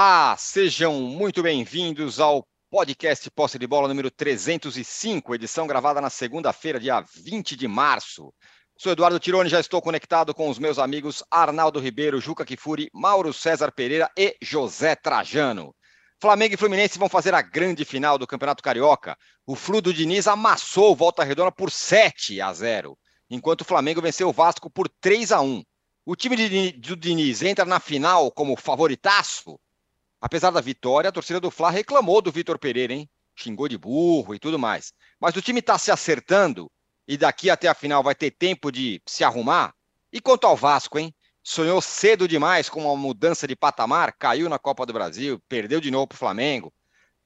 Olá, sejam muito bem-vindos ao podcast Posse de Bola número 305, edição gravada na segunda-feira, dia 20 de março. Sou Eduardo Tironi, já estou conectado com os meus amigos Arnaldo Ribeiro, Juca Kifuri, Mauro César Pereira e José Trajano. Flamengo e Fluminense vão fazer a grande final do Campeonato Carioca. O Flu do Diniz amassou o Volta Redonda por 7 a 0, enquanto o Flamengo venceu o Vasco por 3 a 1. O time do Diniz entra na final como favoritaço. Apesar da vitória, a torcida do Fla reclamou do Vitor Pereira, hein? Xingou de burro e tudo mais. Mas o time está se acertando e daqui até a final vai ter tempo de se arrumar. E quanto ao Vasco, hein? Sonhou cedo demais com uma mudança de patamar, caiu na Copa do Brasil, perdeu de novo para o Flamengo.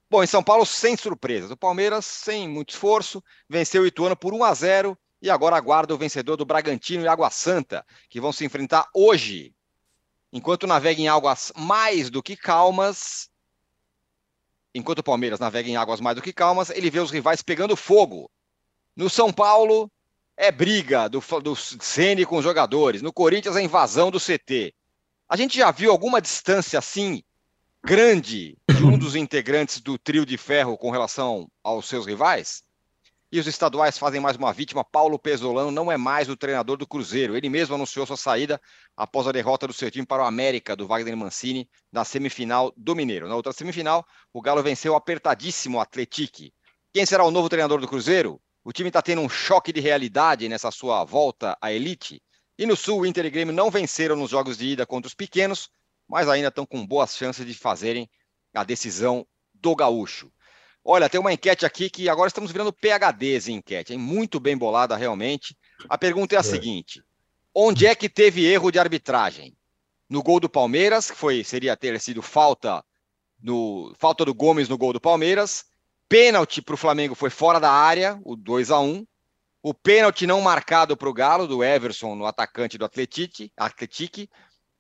Bom, em São Paulo, sem surpresas. O Palmeiras, sem muito esforço, venceu o Ituano por 1 a 0 e agora aguarda o vencedor do Bragantino e Água Santa, que vão se enfrentar hoje. Enquanto navega em águas mais do que calmas, enquanto o Palmeiras navega em águas mais do que calmas, ele vê os rivais pegando fogo. No São Paulo, é briga do, do Ceni com os jogadores. No Corinthians, a invasão do CT. A gente já viu alguma distância assim grande de um dos integrantes do trio de ferro com relação aos seus rivais? E os estaduais fazem mais uma vítima. Paulo Pesolano não é mais o treinador do Cruzeiro. Ele mesmo anunciou sua saída após a derrota do seu time para o América, do Wagner Mancini, na semifinal do Mineiro. Na outra semifinal, o Galo venceu apertadíssimo o Atletique. Quem será o novo treinador do Cruzeiro? O time está tendo um choque de realidade nessa sua volta à elite. E no Sul, o Inter e Grêmio não venceram nos jogos de ida contra os pequenos, mas ainda estão com boas chances de fazerem a decisão do gaúcho. Olha, tem uma enquete aqui que agora estamos virando PHDs em enquete, hein? muito bem bolada realmente. A pergunta é a é. seguinte: onde é que teve erro de arbitragem? No gol do Palmeiras, que foi seria ter sido falta no falta do Gomes no gol do Palmeiras. Pênalti para o Flamengo foi fora da área, o 2 a 1 O pênalti não marcado para o Galo, do Everson, no atacante do Atletique, Atletique.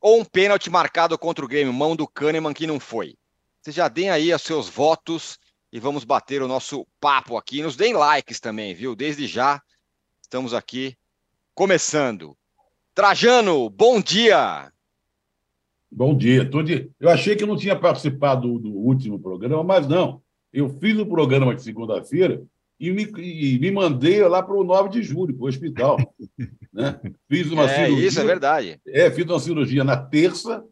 Ou um pênalti marcado contra o Grêmio, mão do Kahneman, que não foi. Vocês já deem aí os seus votos e vamos bater o nosso papo aqui. Nos deem likes também, viu? Desde já, estamos aqui começando. Trajano, bom dia! Bom dia. Eu achei que não tinha participado do, último programa, mas não. Eu fiz o programa de segunda-feira e me, e me mandei lá para o 9 de julho, para o hospital. né? Fiz uma é, cirurgia. Isso é verdade. É, fiz uma cirurgia na terça,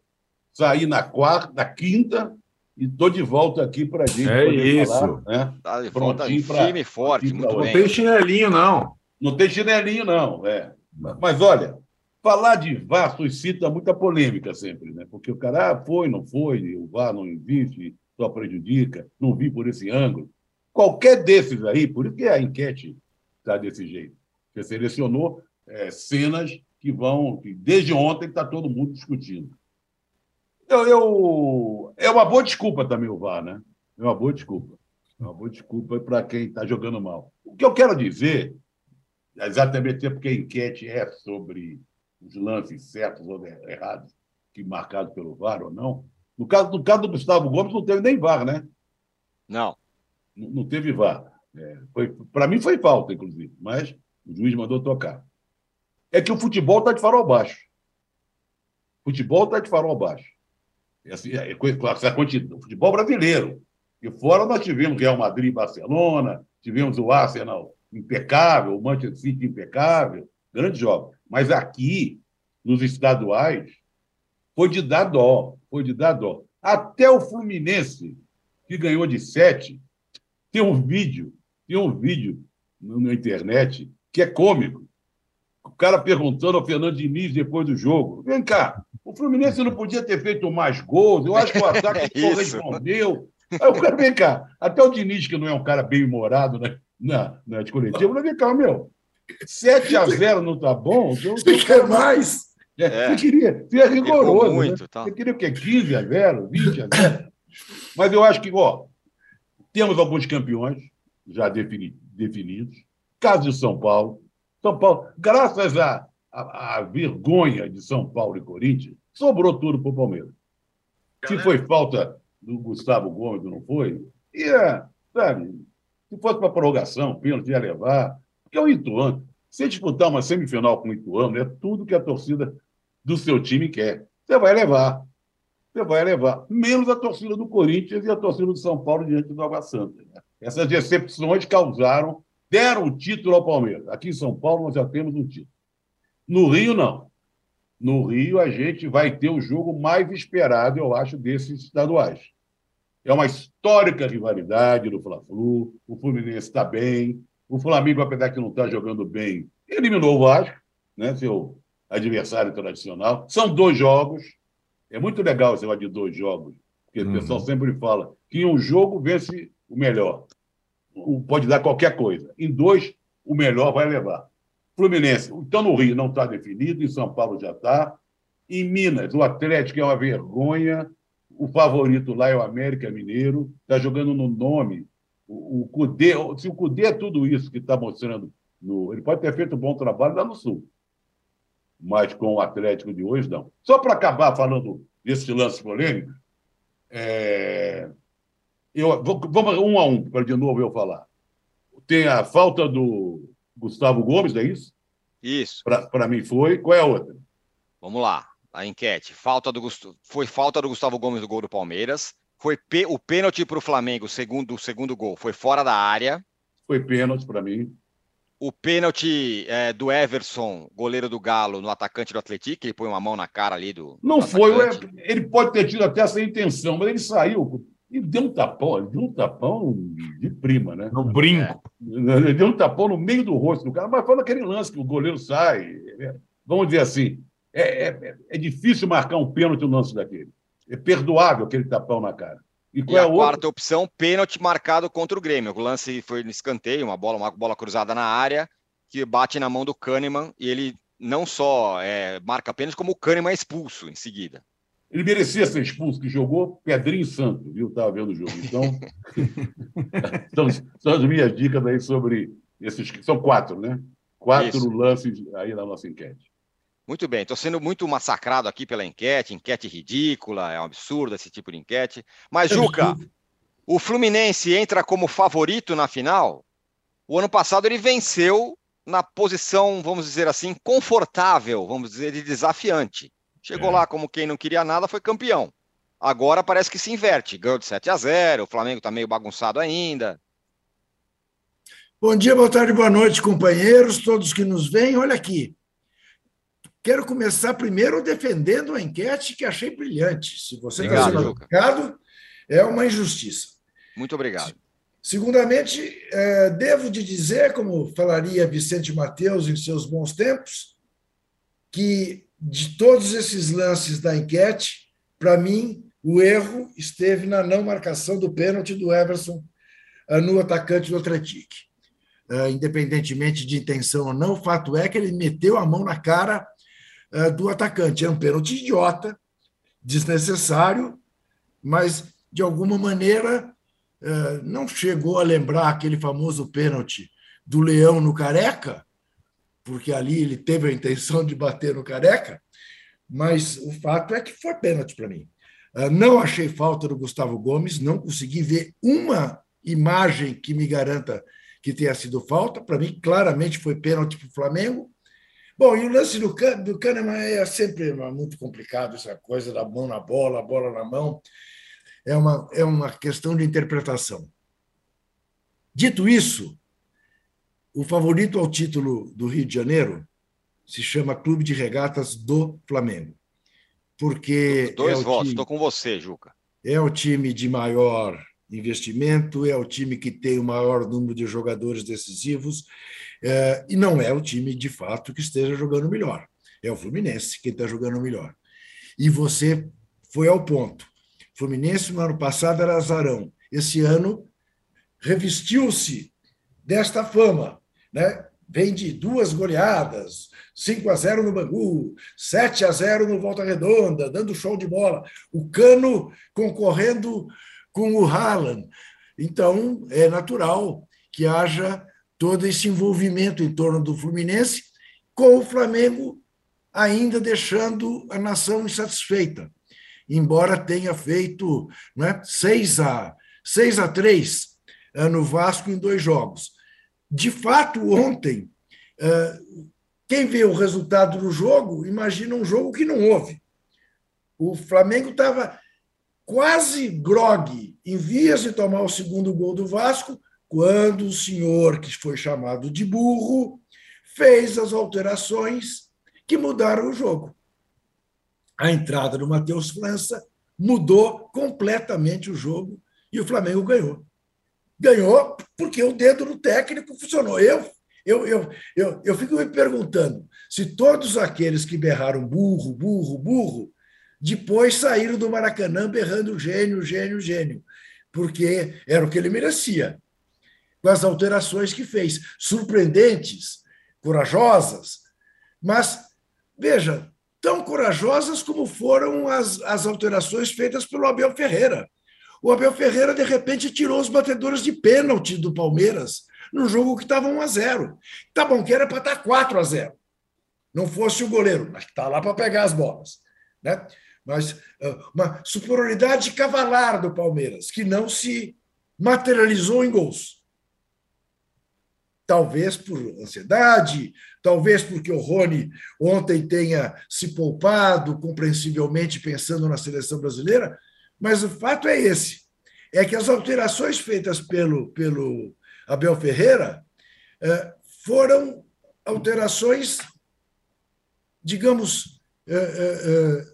saí na quarta, na quinta, e estou de volta aqui para a gente. É isso. Falar, né? Tá de volta firme e forte. Muito não tem chinelinho, não. Não tem chinelinho, não. É. Mas olha, falar de VAR suscita muita polêmica sempre, né? Porque o cara ah, foi, não foi, o VAR não existe, só prejudica, não vi por esse ângulo. Qualquer desses aí, por isso que a enquete está desse jeito. Você selecionou é, cenas que vão, que desde ontem está todo mundo discutindo. Eu, eu, é uma boa desculpa também o VAR, né? É uma boa desculpa. É uma boa desculpa para quem está jogando mal. O que eu quero dizer, exatamente porque a enquete é sobre os lances certos ou errados, que marcados pelo VAR ou não. No caso, no caso do Gustavo Gomes, não teve nem VAR, né? Não. Não, não teve VAR. É, para mim foi falta, inclusive, mas o juiz mandou tocar. É que o futebol está de farol baixo. O futebol está de farol baixo. Assim, é, claro, essa quantidade, o futebol brasileiro. E fora nós tivemos Real Madrid e Barcelona, tivemos o Arsenal impecável, o Manchester City impecável, grandes jogos. Mas aqui, nos estaduais, foi de dar dó, foi de dar dó. Até o Fluminense, que ganhou de sete, tem um vídeo, tem um vídeo na internet que é cômico. O cara perguntando ao Fernando Diniz depois do jogo: vem cá, o Fluminense não podia ter feito mais gols. Eu acho que o ataque é correspondeu. Aí o cara, vem cá, até o Diniz, que não é um cara bem humorado né? na, na de coletivo, mas vem cá, meu. 7 a 0 não tá bom? Então, você quer mais? É, é. Você queria, você é rigoroso. Né? Muito, né? tá. Você queria o quê? 15 a 0, 20 a 0. Mas eu acho que, ó, temos alguns campeões já defini, definidos. Caso de São Paulo. São Paulo, graças a a, a, vergonha de São Paulo e Corinthians, sobrou tudo para o Palmeiras. Se foi falta do Gustavo Gomes, não foi, ia, sabe, se fosse para prorrogação, pênalti ia levar, porque é o Ituano. Se disputar uma semifinal com o Ituano, é tudo que a torcida do seu time quer. Você vai levar. você vai levar. Menos a torcida do Corinthians e a torcida do São Paulo diante do Água Santa. Né? Essas decepções causaram, deram o título ao Palmeiras. Aqui em São Paulo nós já temos um título. No Rio, não. No Rio, a gente vai ter o jogo mais esperado, eu acho, desses estaduais. É uma histórica rivalidade do Fla-Flu. O Fluminense está bem. O Flamengo, apesar de não estar tá jogando bem, eliminou o Vasco, né, seu adversário tradicional. São dois jogos. É muito legal esse negócio de dois jogos, porque uhum. o pessoal sempre fala que um jogo vence o melhor. Pode dar qualquer coisa. Em dois, o melhor vai levar. Fluminense. Então, no Rio não está definido, em São Paulo já está. Em Minas, o Atlético é uma vergonha. O favorito lá é o América Mineiro. Está jogando no nome. O, o Cudê, se o Cudê é tudo isso que está mostrando, no, ele pode ter feito um bom trabalho lá no Sul. Mas com o Atlético de hoje, não. Só para acabar falando desse lance polêmico, é... eu, vamos um a um, para de novo eu falar. Tem a falta do Gustavo Gomes, é isso? Isso. Para mim foi. Qual é a outra? Vamos lá. A enquete. Falta do Foi falta do Gustavo Gomes do gol do Palmeiras. Foi o pênalti para o Flamengo, segundo o segundo gol, foi fora da área. Foi pênalti para mim. O pênalti é, do Everson, goleiro do Galo, no atacante do Atlético, ele põe uma mão na cara ali do. Não do foi, ele pode ter tido até essa intenção, mas ele saiu e deu um tapão, deu um tapão de prima, né? No brinco. É. Ele deu um tapão no meio do rosto do cara, mas foi naquele lance que o goleiro sai. É, vamos dizer assim, é, é, é difícil marcar um pênalti no lance daquele. É perdoável aquele tapão na cara. E, qual e é a, a quarta opção, pênalti marcado contra o Grêmio. O lance foi no escanteio, uma bola, uma bola cruzada na área, que bate na mão do Kahneman e ele não só é, marca pênalti, como o Kahneman é expulso em seguida. Ele merecia ser expulso, que jogou Pedrinho Santo, viu? Estava vendo o jogo. Então, são, são, as minhas dicas aí sobre esses. São quatro, né? Quatro Isso. lances aí na nossa enquete. Muito bem, estou sendo muito massacrado aqui pela enquete, enquete ridícula, é um absurdo esse tipo de enquete. Mas, Juca, o Fluminense entra como favorito na final. O ano passado ele venceu na posição, vamos dizer assim, confortável, vamos dizer, de desafiante. Chegou é. lá como quem não queria nada, foi campeão. Agora parece que se inverte. Ganhou de 7 a 0, o Flamengo está meio bagunçado ainda. Bom dia, boa tarde, boa noite, companheiros, todos que nos veem. Olha aqui. Quero começar primeiro defendendo a enquete que achei brilhante. Se você está sendo atacado, é uma injustiça. Muito obrigado. Segundamente, é, devo de dizer, como falaria Vicente Mateus em seus bons tempos, que de todos esses lances da enquete, para mim, o erro esteve na não marcação do pênalti do Everson ah, no atacante do Atlético. Ah, independentemente de intenção ou não, o fato é que ele meteu a mão na cara ah, do atacante. É um pênalti idiota, desnecessário, mas, de alguma maneira, não chegou a lembrar aquele famoso pênalti do Leão no Careca, porque ali ele teve a intenção de bater no Careca, mas o fato é que foi pênalti para mim. Ah, não achei falta do Gustavo Gomes, não consegui ver uma imagem que me garanta que tenha sido falta. Para mim, claramente foi pênalti para o Flamengo. Bom, e o lance do, do Kahneman é sempre muito complicado, essa coisa da mão na bola, a bola na mão. É uma, é uma questão de interpretação. Dito isso, o favorito ao título do Rio de Janeiro se chama Clube de Regatas do Flamengo. Porque. Dois é votos, estou com você, Juca. É o time de maior investimento, é o time que tem o maior número de jogadores decisivos, é, e não é o time, de fato, que esteja jogando melhor. É o Fluminense quem está jogando melhor. E você foi ao ponto. Fluminense, no ano passado, era azarão. Esse ano, revestiu-se desta fama né? Vem de duas goleadas, 5 a 0 no Bangu, 7 a 0 no Volta Redonda, dando show de bola. O Cano concorrendo com o Haaland. Então, é natural que haja todo esse envolvimento em torno do Fluminense, com o Flamengo ainda deixando a nação insatisfeita, embora tenha feito né, 6 a 6 a 3 eh, no Vasco em dois jogos. De fato, ontem, quem vê o resultado do jogo imagina um jogo que não houve. O Flamengo estava quase grogue, em vias de tomar o segundo gol do Vasco, quando o senhor, que foi chamado de burro, fez as alterações que mudaram o jogo. A entrada do Matheus França mudou completamente o jogo e o Flamengo ganhou. Ganhou porque o dedo do técnico funcionou. Eu, eu, eu, eu, eu fico me perguntando se todos aqueles que berraram burro, burro, burro, depois saíram do Maracanã berrando gênio, gênio, gênio, porque era o que ele merecia, com as alterações que fez, surpreendentes, corajosas, mas, veja, tão corajosas como foram as, as alterações feitas pelo Abel Ferreira. O Abel Ferreira, de repente, tirou os batedores de pênalti do Palmeiras no jogo que estava 1 a 0 Tá bom, que era para estar 4 a 0 Não fosse o goleiro, mas está lá para pegar as bolas. Né? Mas uma superioridade cavalar do Palmeiras, que não se materializou em gols talvez por ansiedade, talvez porque o Rony ontem tenha se poupado, compreensivelmente pensando na seleção brasileira, mas o fato é esse: é que as alterações feitas pelo, pelo Abel Ferreira eh, foram alterações, digamos, eh, eh,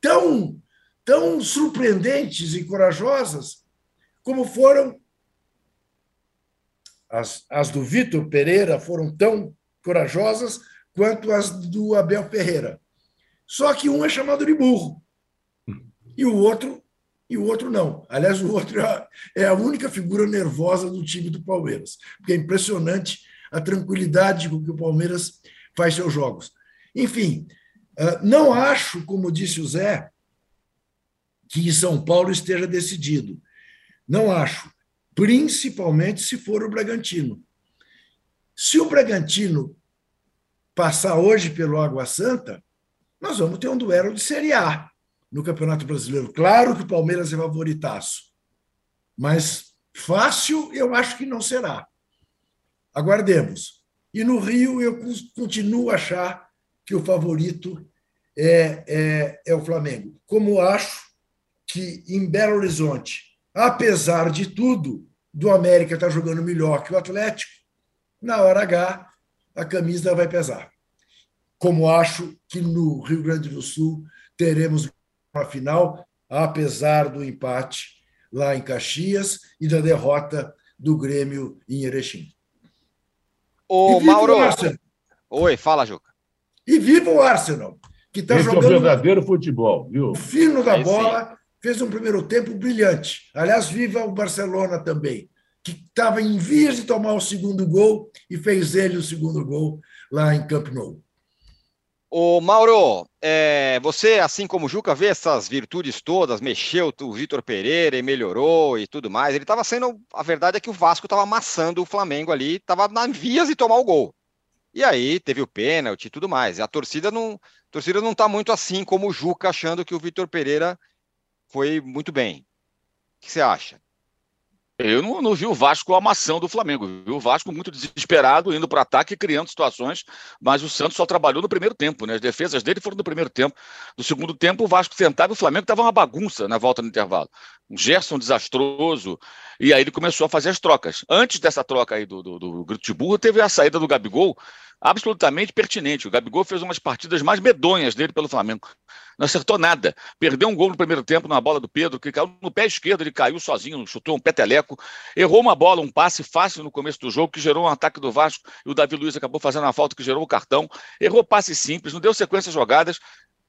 tão, tão surpreendentes e corajosas como foram as, as do Vitor Pereira foram tão corajosas quanto as do Abel Ferreira. Só que um é chamado de burro e o outro e o outro não. Aliás, o outro é, é a única figura nervosa do time do Palmeiras, porque é impressionante a tranquilidade com que o Palmeiras faz seus jogos. Enfim, ah, não acho, como disse o Zé, que em São Paulo esteja decidido. Não acho principalmente se for o Bragantino. Se o Bragantino passar hoje pelo Água Santa, nós vamos ter um duelo de Série A no Campeonato Brasileiro. Claro que o Palmeiras é favoritaço, mas fácil eu acho que não será. Aguardemos. E no Rio eu continuo a achar que o favorito é, é, é o Flamengo. Como acho que em Belo Horizonte apesar de tudo, do América estar tá jogando melhor que o Atlético, na hora H a camisa vai pesar. Como acho que no Rio Grande do Sul teremos uma final, apesar do empate lá em Caxias e da derrota do Grêmio em Erechim. Ô, Mauro. Oi, fala, Juca. E viva o Arsenal, que está jogando. É o verdadeiro futebol, viu? O fino da bola. Sim fez um primeiro tempo brilhante. Aliás, viva o Barcelona também, que estava em vias de tomar o segundo gol e fez ele o segundo gol lá em Camp Nou. Ô, Mauro, é, você, assim como o Juca, vê essas virtudes todas, mexeu o Vitor Pereira e melhorou e tudo mais. Ele estava sendo. A verdade é que o Vasco estava amassando o Flamengo ali, estava na vias de tomar o gol. E aí teve o pênalti e tudo mais. E a torcida não, a torcida não está muito assim como o Juca, achando que o Vitor Pereira foi muito bem. O que você acha? Eu não, não, vi o Vasco amassando do Flamengo. Vi o Vasco muito desesperado, indo para ataque, criando situações, mas o Santos só trabalhou no primeiro tempo, né? As defesas dele foram no primeiro tempo. No segundo tempo, o Vasco tentava e o Flamengo estava uma bagunça na volta no intervalo. Um Gerson desastroso, e aí ele começou a fazer as trocas. Antes dessa troca aí do, do, do Grito de Burro, teve a saída do Gabigol, absolutamente pertinente. O Gabigol fez umas partidas mais medonhas dele pelo Flamengo. Não acertou nada. Perdeu um gol no primeiro tempo na bola do Pedro, que caiu no pé esquerdo, ele caiu sozinho, chutou um peteleco, errou uma bola, um passe fácil no começo do jogo, que gerou um ataque do Vasco, e o Davi Luiz acabou fazendo a falta que gerou o cartão. Errou passe simples, não deu sequência jogadas,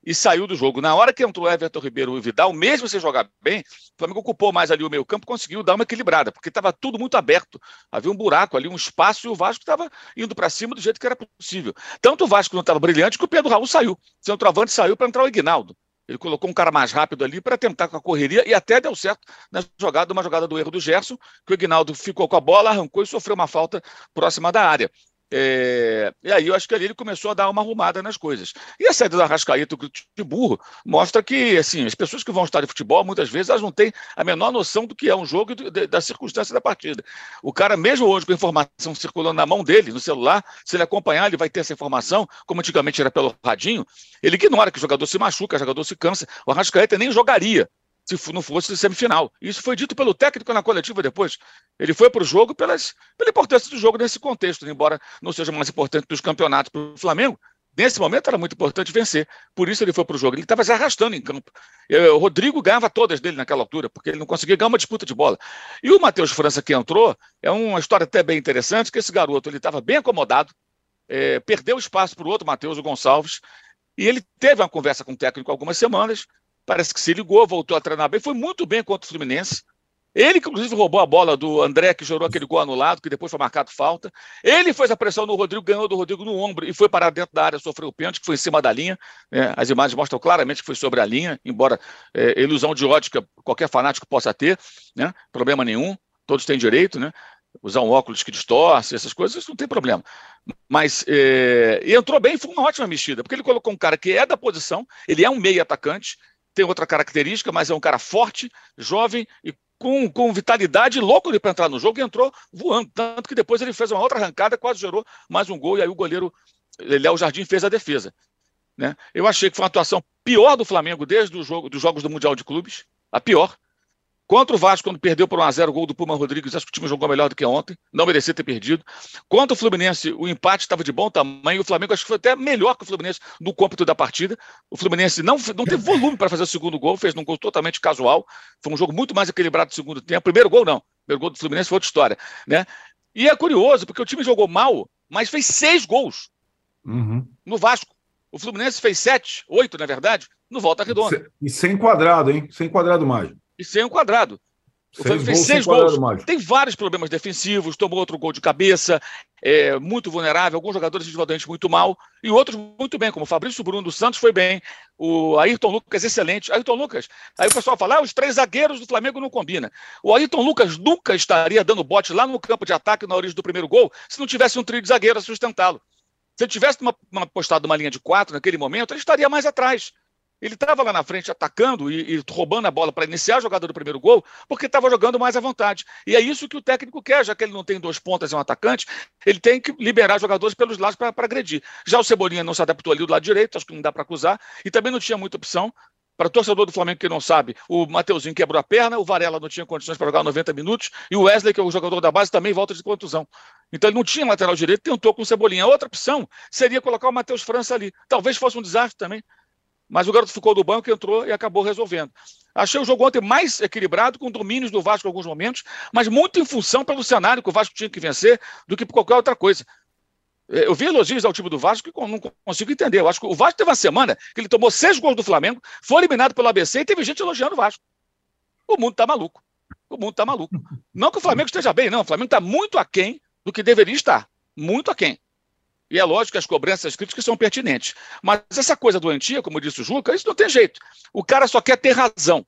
e saiu do jogo. Na hora que entrou Everton Ribeiro e Vidal, mesmo sem jogar bem, o Flamengo ocupou mais ali o meio campo, conseguiu dar uma equilibrada, porque estava tudo muito aberto. Havia um buraco ali, um espaço, e o Vasco estava indo para cima do jeito que era possível. Tanto o Vasco não estava brilhante que o Pedro Raul saiu. O centroavante saiu para entrar o Ignaldo. Ele colocou um cara mais rápido ali para tentar com a correria e até deu certo na jogada, uma jogada do erro do Gerson, que o Ignaldo ficou com a bola, arrancou e sofreu uma falta próxima da área. É, e aí eu acho que ali ele começou a dar uma arrumada nas coisas. E a saída do Arrascaeta de burro mostra que assim, as pessoas que vão estádio de futebol, muitas vezes, elas não têm a menor noção do que é um jogo e da circunstância da partida. O cara, mesmo hoje com a informação circulando na mão dele, no celular, se ele acompanhar, ele vai ter essa informação, como antigamente era pelo radinho, ele ignora que o jogador se machuca, o jogador se cansa. O Arrascaeta nem jogaria se não fosse semifinal. Isso foi dito pelo técnico na coletiva depois. Ele foi para o jogo pelas, pela importância do jogo nesse contexto, embora não seja mais importante dos campeonatos para o Flamengo. Nesse momento era muito importante vencer, por isso ele foi para o jogo. Ele estava se arrastando em campo. O Rodrigo ganhava todas dele naquela altura, porque ele não conseguia ganhar uma disputa de bola. E o Matheus França, que entrou, é uma história até bem interessante, que esse garoto ele estava bem acomodado, é, perdeu espaço para o outro Matheus, o Gonçalves, e ele teve uma conversa com o técnico algumas semanas, parece que se ligou, voltou a treinar bem, foi muito bem contra o Fluminense. Ele, que inclusive, roubou a bola do André, que jogou aquele gol anulado, que depois foi marcado falta. Ele fez a pressão no Rodrigo, ganhou do Rodrigo no ombro e foi parar dentro da área, sofreu o pênalti, que foi em cima da linha. É, as imagens mostram claramente que foi sobre a linha, embora é, ilusão de ótica qualquer fanático possa ter, né? problema nenhum, todos têm direito, né? usar um óculos que distorce, essas coisas, isso não tem problema. Mas é, entrou bem, foi uma ótima mexida, porque ele colocou um cara que é da posição, ele é um meio atacante, tem outra característica, mas é um cara forte, jovem e com, com vitalidade, louco para entrar no jogo e entrou voando. Tanto que depois ele fez uma outra arrancada, quase gerou mais um gol, e aí o goleiro Léo Jardim fez a defesa. Né? Eu achei que foi uma atuação pior do Flamengo desde o jogo, dos Jogos do Mundial de Clubes, a pior. Contra o Vasco, quando perdeu por 1x0 o gol do Puma Rodrigues, acho que o time jogou melhor do que ontem, não merecia ter perdido. Contra o Fluminense, o empate estava de bom tamanho, o Flamengo acho que foi até melhor que o Fluminense no cômputo da partida. O Fluminense não, não teve volume para fazer o segundo gol, fez um gol totalmente casual. Foi um jogo muito mais equilibrado no segundo tempo. Primeiro gol, não. Primeiro gol do Fluminense foi outra história. Né? E é curioso, porque o time jogou mal, mas fez seis gols uhum. no Vasco. O Fluminense fez sete, oito, na verdade, no Volta Redonda. E sem quadrado, hein? Sem quadrado mágico e sem um quadrado. O Flamengo fez seis gols. Tem vários problemas defensivos, tomou outro gol de cabeça, é, muito vulnerável, alguns jogadores individualmente muito mal, e outros muito bem, como o Fabrício Bruno dos Santos foi bem, o Ayrton Lucas excelente. Ayrton Lucas, aí o pessoal fala, ah, os três zagueiros do Flamengo não combinam. O Ayrton Lucas nunca estaria dando bote lá no campo de ataque na origem do primeiro gol se não tivesse um trio de zagueiros a sustentá-lo. Se ele tivesse uma, uma, postado uma linha de quatro naquele momento, ele estaria mais atrás. Ele estava lá na frente atacando e, e roubando a bola para iniciar a jogada do primeiro gol, porque estava jogando mais à vontade. E é isso que o técnico quer, já que ele não tem dois pontas e um atacante, ele tem que liberar jogadores pelos lados para agredir. Já o Cebolinha não se adaptou ali do lado direito, acho que não dá para acusar, e também não tinha muita opção. Para o torcedor do Flamengo que não sabe, o Mateuzinho quebrou a perna, o Varela não tinha condições para jogar 90 minutos, e o Wesley, que é o jogador da base, também volta de contusão. Então ele não tinha lateral direito, tentou com o Cebolinha. Outra opção seria colocar o Matheus França ali. Talvez fosse um desastre também, mas o garoto ficou do banco, entrou e acabou resolvendo. Achei o jogo ontem mais equilibrado, com domínios do Vasco em alguns momentos, mas muito em função pelo cenário que o Vasco tinha que vencer do que por qualquer outra coisa. Eu vi elogios ao time do Vasco que não consigo entender. Eu acho que o Vasco teve uma semana que ele tomou seis gols do Flamengo, foi eliminado pelo ABC e teve gente elogiando o Vasco. O mundo está maluco. O mundo está maluco. Não que o Flamengo esteja bem, não. O Flamengo está muito aquém do que deveria estar. Muito aquém. E é lógico que as cobranças críticas são pertinentes. Mas essa coisa doentia, como disse o Juca, isso não tem jeito. O cara só quer ter razão.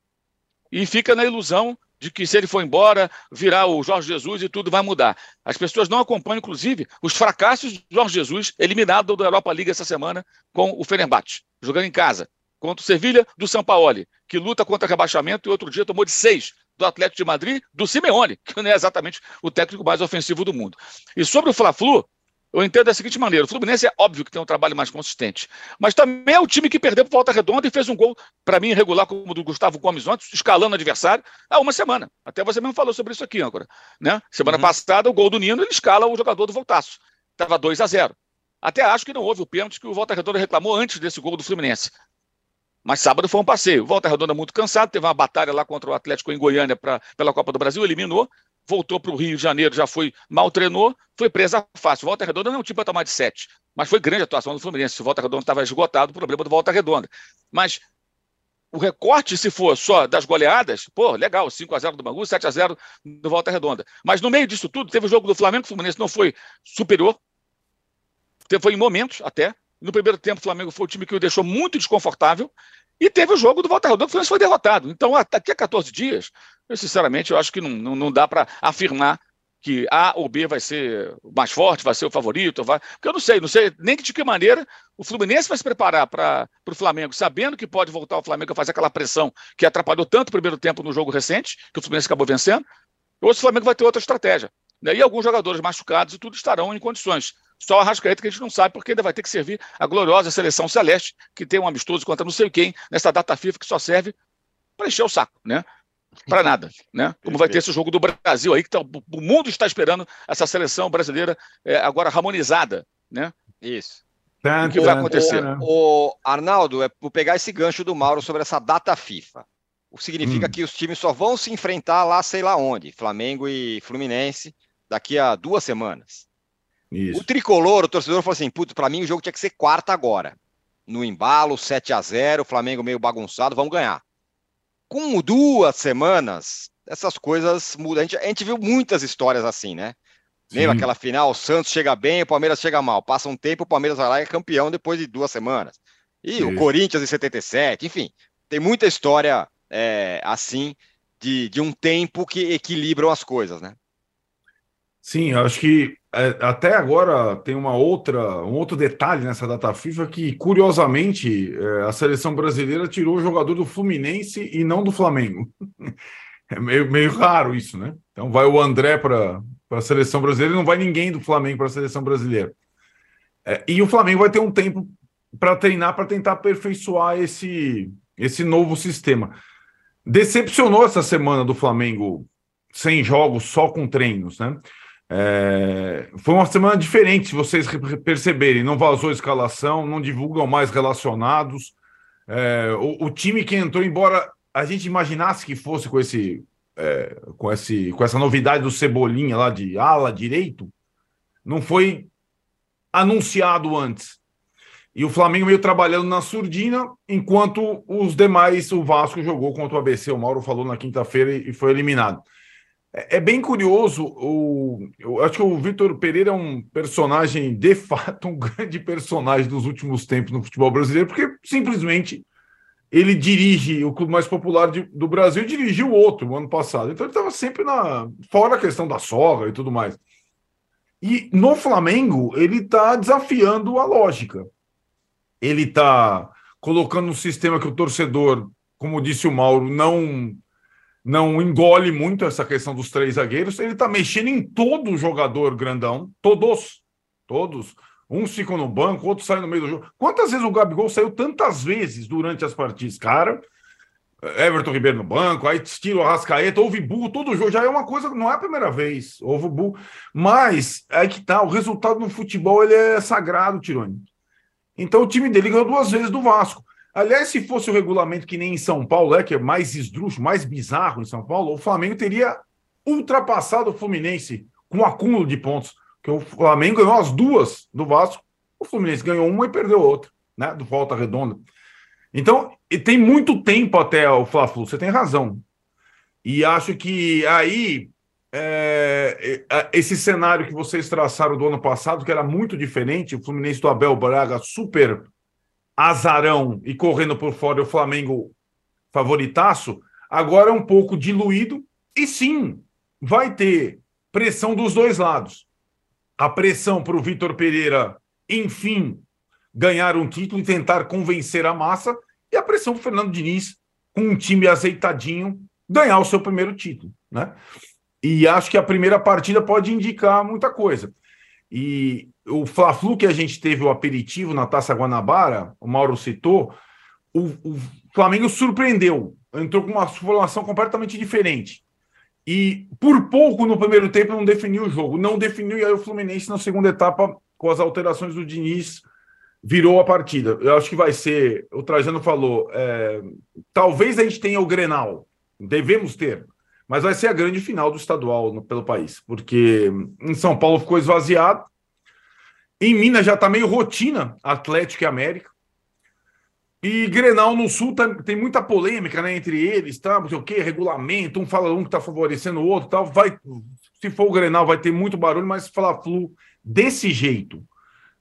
E fica na ilusão de que se ele for embora, virar o Jorge Jesus e tudo vai mudar. As pessoas não acompanham, inclusive, os fracassos do Jorge Jesus, eliminado da Europa League essa semana com o Fenerbahçe, jogando em casa, contra o Sevilha do São Paulo, que luta contra rebaixamento e outro dia tomou de seis do Atlético de Madrid, do Simeone, que não é exatamente o técnico mais ofensivo do mundo. E sobre o Fla-Flu, eu entendo da seguinte maneira: o Fluminense é óbvio que tem um trabalho mais consistente, mas também é o time que perdeu por volta redonda e fez um gol, para mim, irregular, como o do Gustavo Gomes ontem, escalando o adversário, há uma semana. Até você mesmo falou sobre isso aqui, agora. Né? Semana uhum. passada, o gol do Nino, ele escala o jogador do Voltaço. Estava 2 a 0 Até acho que não houve o pênalti que o Volta Redonda reclamou antes desse gol do Fluminense. Mas sábado foi um passeio. Volta Redonda muito cansado, teve uma batalha lá contra o Atlético em Goiânia pra, pela Copa do Brasil, eliminou voltou para o Rio de Janeiro, já foi mal treinou, foi presa fácil. Volta Redonda não time para tomar de sete, mas foi grande a atuação do Fluminense. Se o Volta Redonda estava esgotado, o problema do Volta Redonda. Mas o recorte, se for só das goleadas, pô, legal, 5 a 0 do Bangu, 7 a 0 do Volta Redonda. Mas no meio disso tudo, teve o jogo do Flamengo, o Fluminense não foi superior, foi em momentos até. No primeiro tempo, o Flamengo foi o time que o deixou muito desconfortável. E teve o jogo do Volta Redonda, o Fluminense foi derrotado. Então, daqui a 14 dias, eu sinceramente eu acho que não, não, não dá para afirmar que A ou B vai ser mais forte, vai ser o favorito, vai... porque eu não sei, não sei nem de que maneira o Fluminense vai se preparar para o Flamengo, sabendo que pode voltar o Flamengo a fazer aquela pressão que atrapalhou tanto o primeiro tempo no jogo recente, que o Fluminense acabou vencendo, ou se o Flamengo vai ter outra estratégia. Né? E alguns jogadores machucados e tudo estarão em condições. Só a Rascaeta que a gente não sabe, porque ainda vai ter que servir a gloriosa seleção celeste, que tem um amistoso contra não sei quem, nessa data FIFA que só serve para encher o saco, né? Para nada, né? Como vai ter esse jogo do Brasil aí, que tá, o mundo está esperando essa seleção brasileira é, agora harmonizada, né? Isso. O que vai acontecer? O, o Arnaldo, é por pegar esse gancho do Mauro sobre essa data FIFA. O que significa hum. que os times só vão se enfrentar lá, sei lá onde, Flamengo e Fluminense, daqui a duas semanas. Isso. O tricolor, o torcedor falou assim: putz, pra mim o jogo tinha que ser quarta agora. No embalo, 7 a 0 Flamengo meio bagunçado, vamos ganhar. Com duas semanas, essas coisas mudam. A gente, a gente viu muitas histórias assim, né? Sim. Lembra aquela final? O Santos chega bem, o Palmeiras chega mal. Passa um tempo, o Palmeiras vai lá e é campeão depois de duas semanas. E Sim. o Corinthians em 77, enfim, tem muita história é, assim de, de um tempo que equilibram as coisas, né? Sim, acho que é, até agora tem uma outra, um outro detalhe nessa data FIFA que, curiosamente, é, a seleção brasileira tirou o jogador do Fluminense e não do Flamengo. É meio, meio raro isso, né? Então vai o André para a seleção brasileira e não vai ninguém do Flamengo para a seleção brasileira. É, e o Flamengo vai ter um tempo para treinar, para tentar aperfeiçoar esse, esse novo sistema. Decepcionou essa semana do Flamengo sem jogos, só com treinos, né? É, foi uma semana diferente, se vocês perceberem. Não vazou escalação, não divulgam mais relacionados. É, o, o, time que entrou, embora a gente imaginasse que fosse com esse, é, com esse, com essa novidade do Cebolinha lá de ala direito, não foi anunciado antes. E o Flamengo veio trabalhando na surdina, enquanto os demais, o Vasco jogou contra o ABC. O Mauro falou na quinta-feira e foi eliminado. É, é bem curioso, o, eu acho que o Vitor Pereira é um personagem, de fato, um grande personagem dos últimos tempos no futebol brasileiro, porque simplesmente ele dirige o clube mais popular de, do Brasil dirigiu outro no ano passado. Então ele estava sempre na fora a questão da sogra e tudo mais. E no Flamengo, ele está desafiando a lógica. Ele está colocando um sistema que o torcedor, como disse o Mauro, não não engole muito essa questão dos três zagueiros. Ele está mexendo em todo jogador grandão, todos, todos. Uns ficam no banco, outros saem no meio do jogo. Quantas vezes o Gabigol saiu tantas vezes durante as partidas? Cara, Everton Ribeiro no banco, aí tira o Arrascaeta, houve burro, todo jogo. Já é uma coisa, não é a primeira vez, houve burro. Mas, é que tá, o resultado no futebol ele é sagrado, Tironi. Então o time dele ganhou duas vezes do Vasco. Aliás, se fosse o regulamento que nem em São Paulo é, que é mais esdrúxulo, mais bizarro em São Paulo, o Flamengo teria ultrapassado o Fluminense com um acúmulo de pontos. Porque o Flamengo ganhou as duas do Vasco, o Fluminense ganhou uma e perdeu outra, né? Do volta redonda. Então, tem muito tempo até o Fla-Flu, você tem razão. E acho que aí é, é, esse cenário que vocês traçaram do ano passado, que era muito diferente, o Fluminense do Abel Braga super azarão e correndo por fora o Flamengo favoritaço, agora é um pouco diluído e sim, vai ter pressão dos dois lados. A pressão para o Vitor Pereira, enfim, ganhar um título e tentar convencer a massa, e a pressão para o Fernando Diniz, com um time azeitadinho, ganhar o seu primeiro título. Né? E acho que a primeira partida pode indicar muita coisa. E o Fla-Flu que a gente teve o aperitivo na Taça Guanabara, o Mauro citou, o, o Flamengo surpreendeu, entrou com uma formação completamente diferente. E por pouco no primeiro tempo não definiu o jogo, não definiu, e aí o Fluminense na segunda etapa, com as alterações do Diniz, virou a partida. Eu acho que vai ser, o Trajano falou, é, talvez a gente tenha o Grenal, devemos ter, mas vai ser a grande final do estadual no, pelo país, porque em São Paulo ficou esvaziado, em Minas já está meio rotina Atlético e América. E Grenal no Sul tá, tem muita polêmica né, entre eles, tá? Não sei o quê, regulamento, um fala um que está favorecendo o outro tal. Vai, se for o Grenal, vai ter muito barulho, mas falar Flu desse jeito,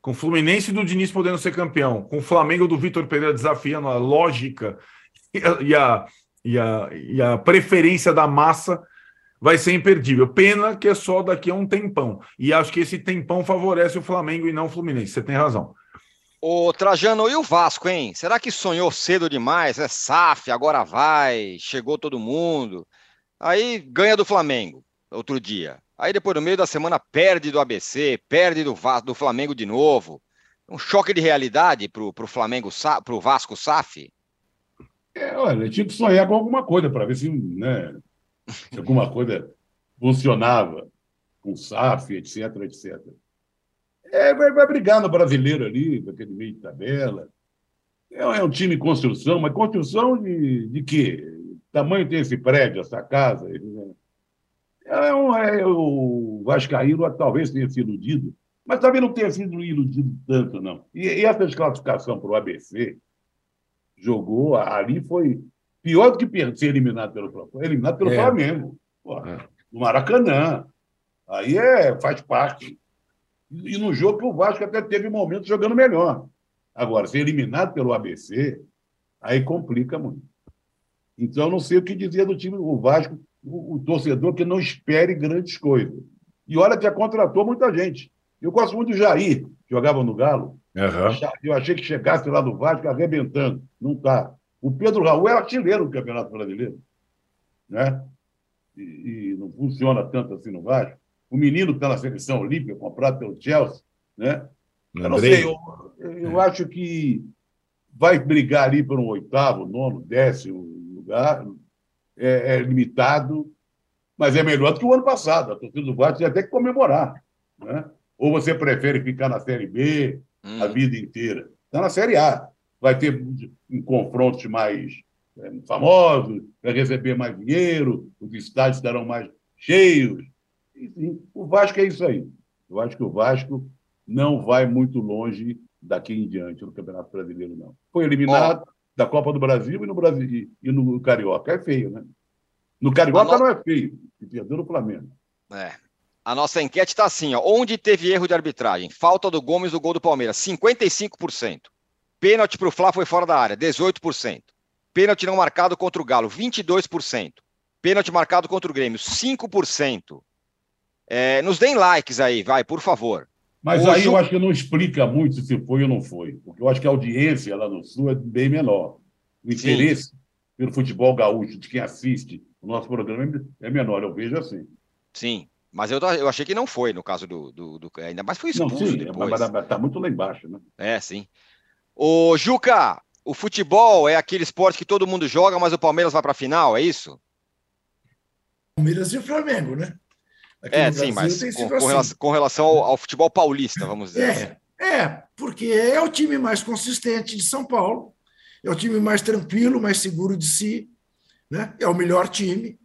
com o Fluminense do Diniz podendo ser campeão, com o Flamengo do Vitor Pereira desafiando a lógica e a, e a, e a, e a preferência da massa, vai ser imperdível. Pena que é só daqui a um tempão. E acho que esse tempão favorece o Flamengo e não o Fluminense. Você tem razão. Ô, Trajano, e o Vasco, hein? Será que sonhou cedo demais? É SAF, agora vai, chegou todo mundo. Aí ganha do Flamengo outro dia. Aí depois, no meio da semana, perde do ABC, perde do, do Flamengo de novo. Um choque de realidade para o Flamengo, para o Vasco SAF? É, olha, tinha que sonhar com alguma coisa para ver se, né, se alguma coisa funcionava com SAF, etc, etc. É, vai, vai brigar no brasileiro ali, naquele meio de tabela. É, é um time em construção, mas construção de, de quê? Tamanho tem esse prédio, essa casa? É, um, é, o Vascaíno talvez tenha se iludido, mas também não tenha sido iludido tanto, não. E, e essa desclassificação para o ABC jogou, ali foi pior do que ser eliminado pelo Flamengo. Eliminado pelo é. Flamengo. é. No Maracanã. Aí é, faz parte. E no jogo que o Vasco até teve momentos jogando melhor. Agora, ser eliminado pelo ABC, aí complica muito. Então, eu não sei o que dizer do time, o Vasco, o, o torcedor que não espere grandes coisas. E olha que já contratou muita gente. Eu gosto muito do Jair, que jogava no Galo. Uhum. Eu achei que chegasse lá do Vasco arrebentando. Não está. O Pedro Raul é artilheiro do Campeonato Brasileiro. Né? E, e não funciona tanto assim no Vasco o menino na seleção olímpica, comprado pelo Chelsea, né? Eu não sei, eu, eu é. acho que vai brigar ali por um oitavo, nono, décimo lugar, é, é, limitado, mas é melhor do que o ano passado. A torcida do Vasco tinha até que comemorar. Né? Ou você prefere ficar na Série B hum. a vida inteira? Está na Série A. Vai ter um confrontos mais é, famosos, vai receber mais dinheiro, os estádios estarão mais cheios, enfim, o Vasco é isso aí. Eu acho que o Vasco não vai muito longe daqui em diante no Campeonato Brasileiro, não. Foi eliminado oh. da Copa do Brasil e no Brasil e no Carioca. É feio, né? No Carioca no... não é feio, e perdeu no Flamengo. É. A nossa enquete está assim: ó, onde teve erro de arbitragem? Falta do Gomes do gol do Palmeiras, 55%. Pênalti para o Flá foi fora da área, 18%. Pênalti não marcado contra o Galo, 22%. Pênalti marcado contra o Grêmio, 5%. É, nos deem likes aí, vai, por favor. Mas Hoje... aí eu acho que não explica muito se foi ou não foi, porque eu acho que a audiência lá no Sul é bem menor. O interesse Sim. pelo futebol gaúcho, de quem assiste o nosso programa, é menor, eu vejo assim. Sim, mas eu, eu achei que não foi no caso do. do, do ainda mais foi expulso não, sim, depois. Mas está muito lá embaixo, né? É, sim. Ô, Juca, o futebol é aquele esporte que todo mundo joga, mas o Palmeiras vai para a final, é isso? Palmeiras e o Flamengo, né? é, sim, mas com, com, assim. relação, com relação ao, ao, futebol paulista, vamos dizer. É, é, porque é o time mais consistente de São Paulo, é o time mais tranquilo, mais seguro de si, né? é o melhor time,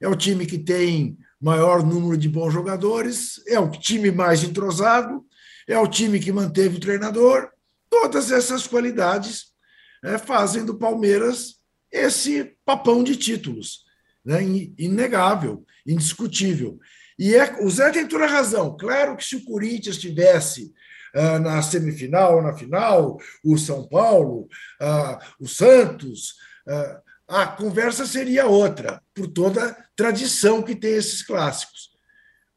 é o time que tem maior número de bons jogadores, é o time mais entrosado, é o time que manteve o treinador. Todas essas qualidades né, fazem do Palmeiras esse papão de títulos, né, inegável, indiscutível. E é, o Zé tem toda a razão. Claro que se o Corinthians tivesse uh, na semifinal, na final, o São Paulo, uh, o Santos, uh, a conversa seria outra, por toda a tradição que tem esses clássicos.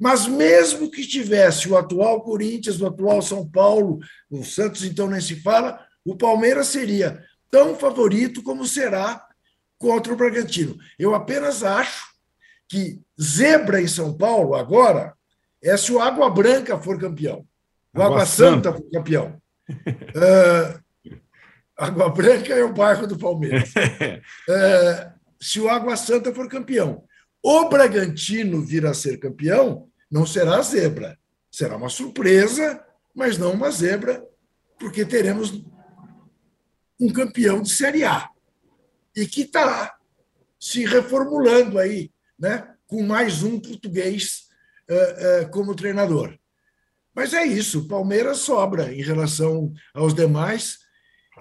Mas mesmo que tivesse o atual Corinthians, o atual São Paulo, o Santos então nem se fala, o Palmeiras seria tão favorito como será contra o Bragantino. Eu apenas acho que zebra em São Paulo agora é se o Água Branca for campeão. O Água, Água Santa. for campeão. uh, Água Branca é o bairro do Palmeiras. Uh, se o Água Santa for campeão. O Bragantino vir a ser campeão, não será zebra. Será uma surpresa, mas não uma zebra, porque teremos um campeão de Série A. E que está se reformulando aí né, com mais um português uh, uh, como treinador. Mas é isso, Palmeiras sobra em relação aos demais.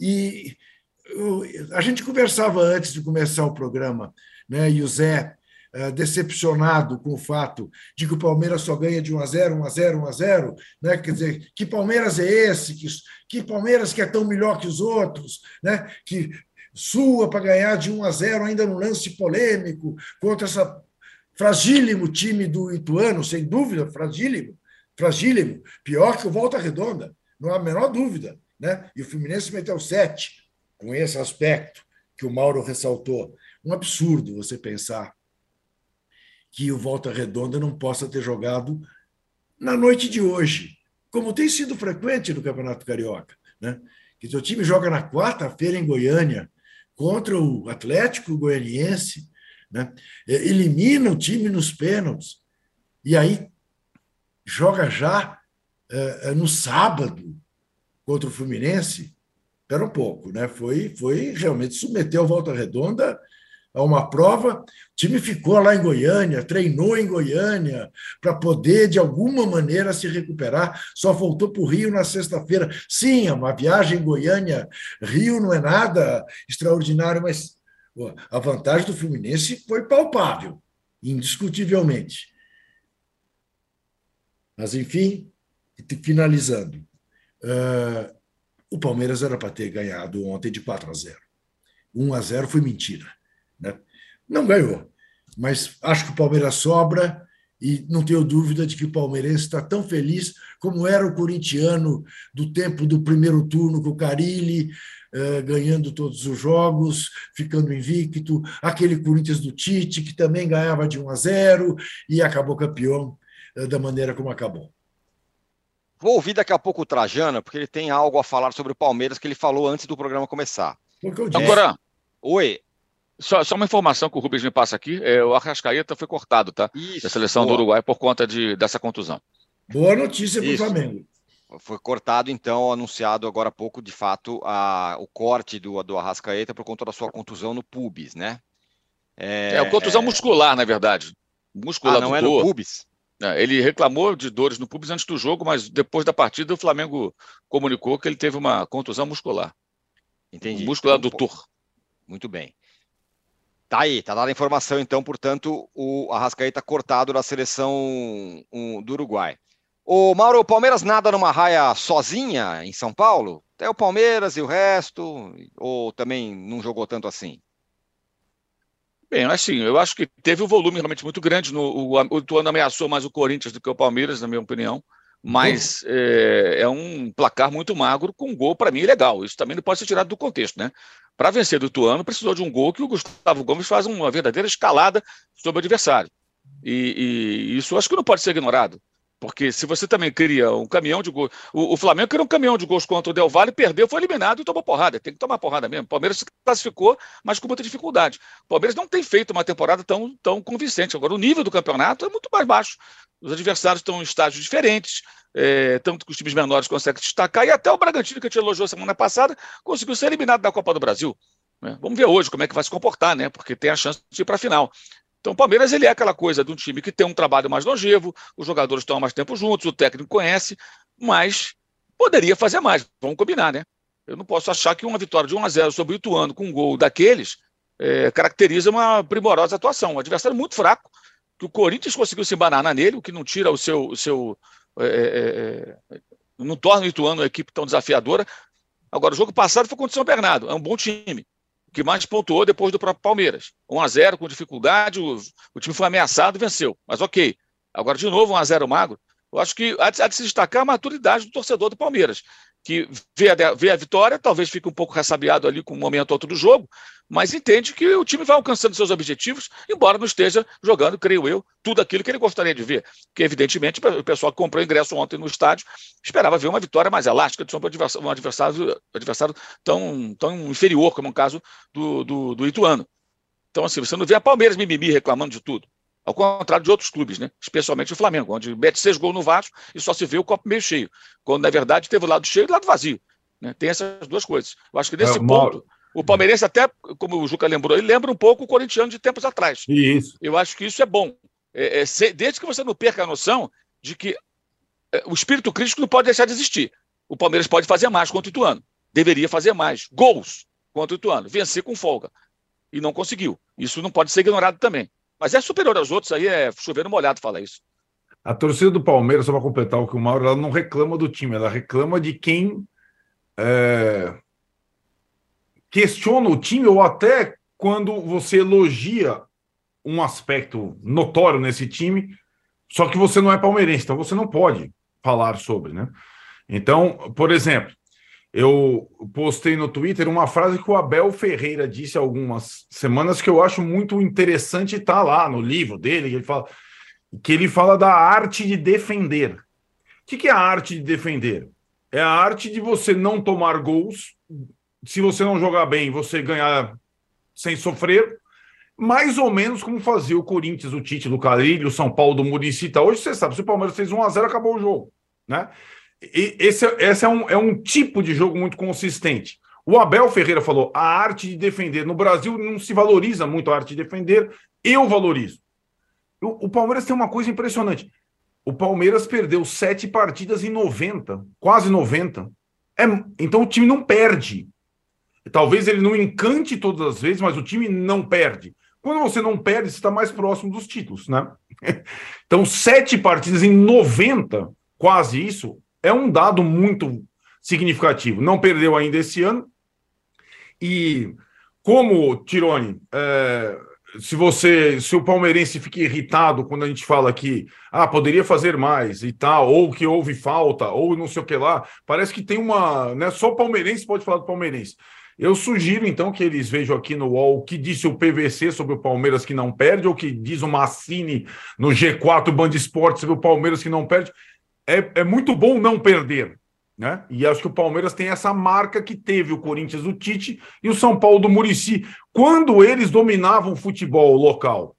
E a gente conversava antes de começar o programa, né, e o Zé, decepcionado com o fato de que o Palmeiras só ganha de 1 a 0, 1 a 0, 1 a 0, né? Quer dizer, que Palmeiras é esse? Que, que Palmeiras que é tão melhor que os outros, né? Que sua para ganhar de 1 a 0 ainda no lance polêmico contra essa Fragílimo time do Ituano, sem dúvida, fragílimo, fragílimo. Pior que o Volta Redonda, não há a menor dúvida. Né? E o Fluminense meteu sete, com esse aspecto que o Mauro ressaltou. Um absurdo você pensar que o Volta Redonda não possa ter jogado na noite de hoje, como tem sido frequente no Campeonato Carioca. Né? Que seu time joga na quarta-feira em Goiânia contra o Atlético Goianiense, né? elimina o time nos pênaltis, e aí joga já é, no sábado contra o Fluminense. Espera um pouco, né? Foi, foi realmente submeter o Volta Redonda a uma prova. O time ficou lá em Goiânia, treinou em Goiânia para poder, de alguma maneira, se recuperar. Só voltou para o Rio na sexta-feira. Sim, é uma viagem Goiânia-Rio não é nada extraordinário, mas a vantagem do Fluminense foi palpável, indiscutivelmente. Mas, enfim, finalizando. Uh, o Palmeiras era para ter ganhado ontem de 4 a 0. 1 a 0 foi mentira. Né? Não ganhou, mas acho que o Palmeiras sobra e não tenho dúvida de que o palmeirense está tão feliz como era o corintiano do tempo do primeiro turno com o Carilli, eh, ganhando todos os jogos, ficando invicto, aquele Corinthians do Tite, que também ganhava de 1 a 0 e acabou campeão eh, da maneira como acabou. Vou ouvir daqui a pouco o Trajano, porque ele tem algo a falar sobre o Palmeiras que ele falou antes do programa começar. Agora, oi, só, só, uma informação que o Rubens me passa aqui: é, o Arrascaeta foi cortado, tá? Isso, da seleção boa. do Uruguai por conta de, dessa contusão. Boa notícia para o Flamengo. Foi cortado, então, anunciado agora há pouco, de fato, a, o corte do, do Arrascaeta por conta da sua contusão no pubis, né? É, é contusão é... muscular, na verdade. Muscular ah, não é no pubis? É, ele reclamou de dores no pubis antes do jogo, mas depois da partida o Flamengo comunicou que ele teve uma contusão muscular. Entendi. Muscular do Tur. Muito bem. Tá aí, tá dada a informação, então, portanto, o Arrascaeta cortado da seleção um, do Uruguai. O Mauro, o Palmeiras nada numa raia sozinha em São Paulo? Até o Palmeiras e o resto? Ou também não jogou tanto assim? Bem, assim, eu acho que teve um volume realmente muito grande. No, o, o Tuano ameaçou mais o Corinthians do que o Palmeiras, na minha opinião. Mas uhum. é, é, um placar muito magro com um gol, para mim, legal. Isso também não pode ser tirado do contexto, né? Para vencer do Tuano, precisou de um gol que o Gustavo Gomes faz uma verdadeira escalada sobre o adversário. E, e isso acho que não pode ser ignorado. Porque se você também cria um caminhão de gols. O, o, Flamengo criou um caminhão de gols contra o Del Valle, perdeu, foi eliminado e tomou porrada. Tem que tomar porrada mesmo. O Palmeiras se classificou, mas com muita dificuldade. O Palmeiras não tem feito uma temporada tão, tão convincente. Agora, o nível do campeonato é muito mais baixo. Os adversários estão em estágios diferentes, é, tanto que os times menores conseguem destacar, e até o Bragantino, que a gente elogiou semana passada, conseguiu ser eliminado da Copa do Brasil. Né? Vamos ver hoje como é que vai se comportar, né? Porque tem a chance de ir para a final. Então, o Palmeiras ele é aquela coisa de um time que tem um trabalho mais longevo, os jogadores estão há mais tempo juntos, o técnico conhece, mas poderia fazer mais. Vamos combinar, né? Eu não posso achar que uma vitória de 1 a 0 sobre o Ituano com um gol daqueles é, caracteriza uma primorosa atuação. Um adversário muito fraco, que o Corinthians conseguiu se embananar nele, o que não tira o seu. O seu é, é, é, não torna o Ituano uma equipe tão desafiadora. Agora, o jogo passado foi contra o São Bernardo, é um bom time que mais pontuou depois do próprio Palmeiras. 1 a 0 com dificuldade, o, o time foi ameaçado e venceu. Mas ok. Agora, de novo, 1 a 0 magro. Eu acho que há de, há de se destacar a maturidade do torcedor do Palmeiras, que vê a, vê a vitória, talvez fique um pouco ressabiado ali com o momento outro do jogo, mas entende que o time vai alcançando seus objetivos, embora não esteja jogando, creio eu, tudo aquilo que ele gostaria de ver. Que, evidentemente, o pessoal que comprou ingresso ontem no estádio esperava ver uma vitória mais elástica de um um adversário, adversário tão, tão inferior, como é o caso do, do, do Ituano. Então, assim, você não vê a Palmeiras mimimi reclamando de tudo. Ao contrário de outros clubes, né? especialmente o Flamengo, onde mete seis gols no Vasco e só se vê o copo meio cheio. Quando, na verdade, teve o lado cheio e o lado vazio. Né? Tem essas duas coisas. Eu acho que nesse é, ponto. O Palmeirense, até, como o Juca lembrou, ele lembra um pouco o corintiano de tempos atrás. Isso. Eu acho que isso é bom. É, é, desde que você não perca a noção de que é, o espírito crítico não pode deixar de existir. O Palmeiras pode fazer mais contra o Ituano. Deveria fazer mais. Gols contra o Ituano. Vencer com folga. E não conseguiu. Isso não pode ser ignorado também. Mas é superior aos outros, aí é chover no molhado falar isso. A torcida do Palmeiras, só para completar o que o Mauro, ela não reclama do time, ela reclama de quem é, questiona o time, ou até quando você elogia um aspecto notório nesse time, só que você não é palmeirense, então você não pode falar sobre, né? Então, por exemplo, eu postei no Twitter uma frase que o Abel Ferreira disse algumas semanas que eu acho muito interessante tá lá no livro dele, que ele fala que ele fala da arte de defender. O que, que é a arte de defender? É a arte de você não tomar gols. Se você não jogar bem, você ganhar sem sofrer. Mais ou menos como fazia o Corinthians, o Tite do Carilho, o São Paulo do Murici. Hoje você sabe, se o Palmeiras fez 1 a 0 acabou o jogo. Né? Esse, esse é, um, é um tipo de jogo muito consistente. O Abel Ferreira falou: a arte de defender. No Brasil não se valoriza muito a arte de defender. Eu valorizo. O, o Palmeiras tem uma coisa impressionante. O Palmeiras perdeu sete partidas em 90, quase 90. É, então o time não perde. Talvez ele não encante todas as vezes, mas o time não perde. Quando você não perde, você está mais próximo dos títulos, né? Então, sete partidas em 90, quase isso, é um dado muito significativo. Não perdeu ainda esse ano. E como, Tirone, é, se você, se o palmeirense fica irritado quando a gente fala que ah, poderia fazer mais e tal, ou que houve falta, ou não sei o que lá, parece que tem uma. Né, só palmeirense pode falar do palmeirense. Eu sugiro, então, que eles vejam aqui no UOL o que disse o PVC sobre o Palmeiras que não perde, ou o que diz o Massini no G4 Band Esportes sobre o Palmeiras que não perde. É, é muito bom não perder. Né? E acho que o Palmeiras tem essa marca que teve o Corinthians do Tite e o São Paulo do Murici, quando eles dominavam o futebol local.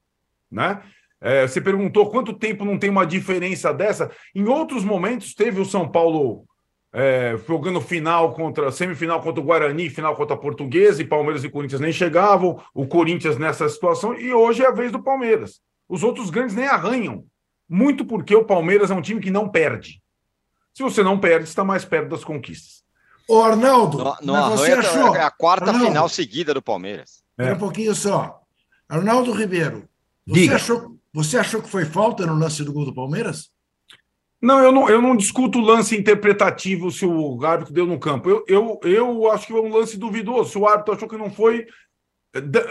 Né? É, você perguntou quanto tempo não tem uma diferença dessa. Em outros momentos, teve o São Paulo é, jogando final contra semifinal contra o Guarani, final contra a Portuguesa, e Palmeiras e Corinthians nem chegavam, o Corinthians nessa situação, e hoje é a vez do Palmeiras. Os outros grandes nem arranham, muito porque o Palmeiras é um time que não perde. Se você não perde, está mais perto das conquistas. Ô, Arnaldo, não, não você achou? É a quarta Arnaldo, final seguida do Palmeiras. É. Um pouquinho só. Arnaldo Ribeiro, você achou, você achou que foi falta no lance do gol do Palmeiras? Não, eu não, eu não discuto o lance interpretativo se o árbitro deu no campo. Eu, eu, eu acho que foi um lance duvidoso. Se o árbitro achou que não foi.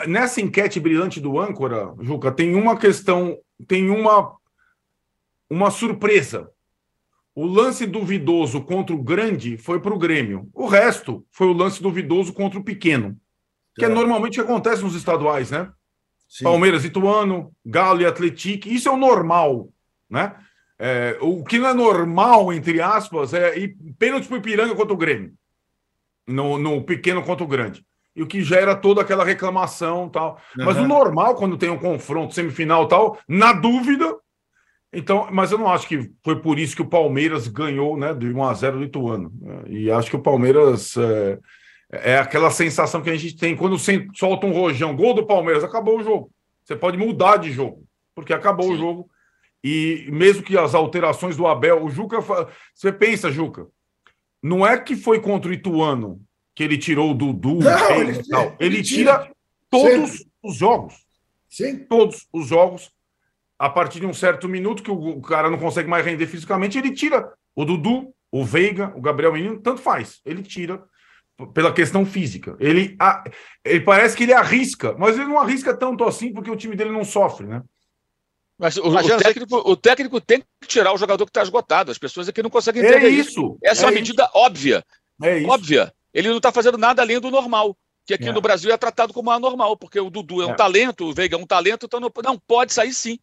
Nessa enquete brilhante do âncora, Juca, tem uma questão, tem uma, uma surpresa. O lance duvidoso contra o grande foi para o Grêmio. O resto foi o lance duvidoso contra o pequeno. Que é, é normalmente o que acontece nos estaduais, né? Sim. Palmeiras, Ituano, Galo e Atlético. Isso é o normal, né? É, o que não é normal, entre aspas, é ir pênalti para o Ipiranga contra o Grêmio. No, no pequeno contra o grande. E o que gera toda aquela reclamação tal. Uhum. Mas o normal, quando tem um confronto semifinal tal, na dúvida, então, mas eu não acho que foi por isso que o Palmeiras ganhou, né, de 1 a 0 do Ituano. E acho que o Palmeiras é, é aquela sensação que a gente tem quando solta um rojão, gol do Palmeiras, acabou o jogo. Você pode mudar de jogo, porque acabou Sim. o jogo. E mesmo que as alterações do Abel, o Juca, você pensa, Juca, não é que foi contra o Ituano que ele tirou o Dudu, não, ele, ele, ele, tira, tira todos Sim. os jogos. Sim. Todos os jogos a partir de um certo minuto que o cara não consegue mais render fisicamente, ele tira o Dudu, o Veiga, o Gabriel Menino, tanto faz. Ele tira pela questão física. Ele, ele parece que ele arrisca, mas ele não arrisca tanto assim porque o time dele não sofre, né? Mas o, o, técnico, o técnico tem que tirar o jogador que está esgotado. As pessoas aqui não conseguem entender é isso. Essa é, é uma medida isso. óbvia. É isso. Óbvia. Ele não está fazendo nada além do normal. Que aqui é. no Brasil é tratado como anormal, porque o Dudu é um é. talento, o Veiga é um talento, então não, não pode sair sim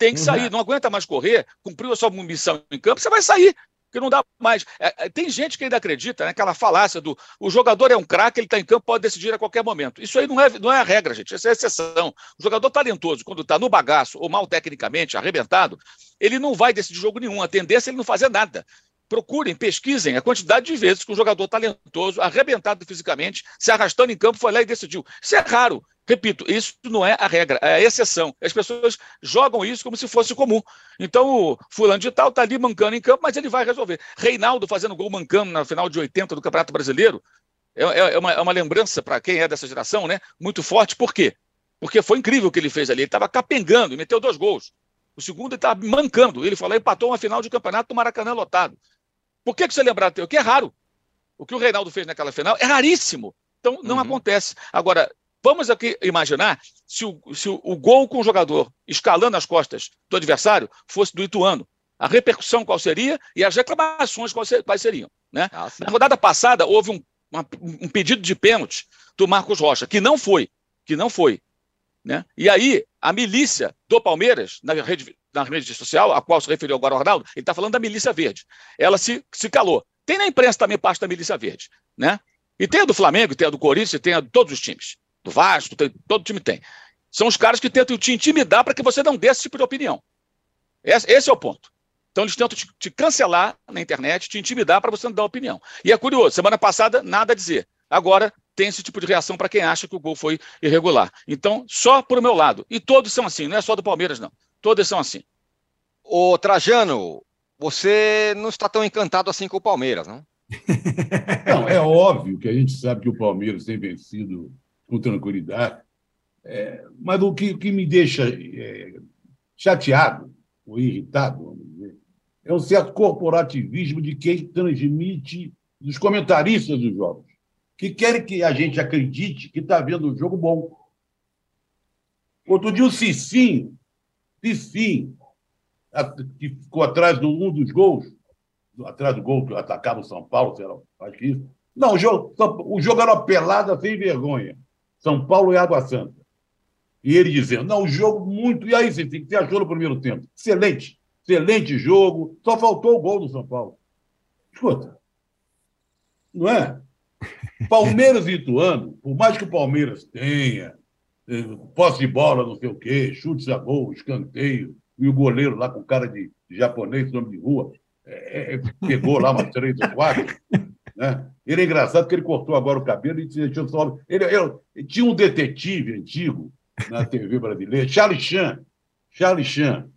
tem que sair. Uhum. Não aguenta mais correr, cumpriu a sua missão em campo, você vai sair. Porque não dá mais. É, é, tem gente que ainda acredita naquela né, falácia do o jogador é um craque, ele está em campo, pode decidir a qualquer momento. Isso aí não é, não é a regra, gente. Isso é exceção. O jogador talentoso, quando está no bagaço ou mal tecnicamente, arrebentado, ele não vai decidir jogo nenhum. A tendência é ele não fazer nada. Procurem, pesquisem a quantidade de vezes que um jogador talentoso, arrebentado fisicamente, se arrastando em campo, foi lá e decidiu. Isso é raro. Repito, isso não é a regra, é a exceção. As pessoas jogam isso como se fosse comum. Então, o fulano de tal está ali mancando em campo, mas ele vai resolver. Reinaldo fazendo gol mancando na final de 80 do Campeonato Brasileiro é, é, é uma, é uma lembrança para quem é dessa geração, né? Muito forte. Por quê? Porque foi incrível o que ele fez ali. Ele estava capengando e meteu dois gols. O segundo ele estava mancando. Ele falou, empatou uma final de campeonato do Maracanã lotado. Por que, que você lembrar? O que é raro. O que o Reinaldo fez naquela final é raríssimo. Então, não uhum. acontece. Agora, Vamos aqui imaginar se o, se o, o gol com o jogador escalando as costas do adversário fosse do Ituano. A repercussão qual seria e as reclamações quais seriam. Né? Ah, Na rodada passada, houve um, uma, um pedido de pênalti do Marcos Rocha, que não foi. Que não foi. Né? E aí, a milícia do Palmeiras, na rede, na rede social, a qual se referiu agora o Arnaldo, ele está falando da milícia verde. Ela se, se calou. Tem na imprensa também parte da milícia verde. Né? E tem a do Flamengo, tem a do Corinthians, tem a de todos os times. Do Vasco, tem, todo time tem. São os caras que tentam te intimidar para que você não dê esse tipo de opinião. Esse, esse é o ponto. Então eles tentam te, te cancelar na internet, te intimidar para você não dar opinião. E é curioso, semana passada, nada a dizer. Agora tem esse tipo de reação para quem acha que o gol foi irregular. Então, só por meu lado. E todos são assim, não é só do Palmeiras, não. Todos são assim. Ô, Trajano, você não está tão encantado assim com o Palmeiras, não? Não, é óbvio que a gente sabe que o Palmeiras tem vencido com tranquilidade. É, mas o que, o que me deixa é, chateado ou irritado, vamos dizer, é um certo corporativismo de quem transmite dos comentaristas dos jogos, que querem que a gente acredite que está vendo um jogo bom. Outro dia o Cicim, Cicim, que ficou atrás de um dos gols, atrás do gol que atacava o São Paulo, sei lá, acho que isso. Não, o jogo, o jogo era uma pelada sem vergonha. São Paulo e Água Santa. E ele dizendo, não, o jogo muito. E aí, Cicim, você achou no primeiro tempo? Excelente. Excelente jogo. Só faltou o gol do São Paulo. Escuta. Não é? Palmeiras e Ituano, por mais que o Palmeiras tenha eh, posse de bola, não sei o quê, chutes a gol, escanteio, e o goleiro lá com cara de, japonês, nome de rua, é, é, pegou lá umas três ou quatro. Né? Ele é engraçado porque ele cortou agora o cabelo e deixou só. Ele, ele, ele, tinha um detetive antigo na TV brasileira, Charlie Chan. Charlie Chan.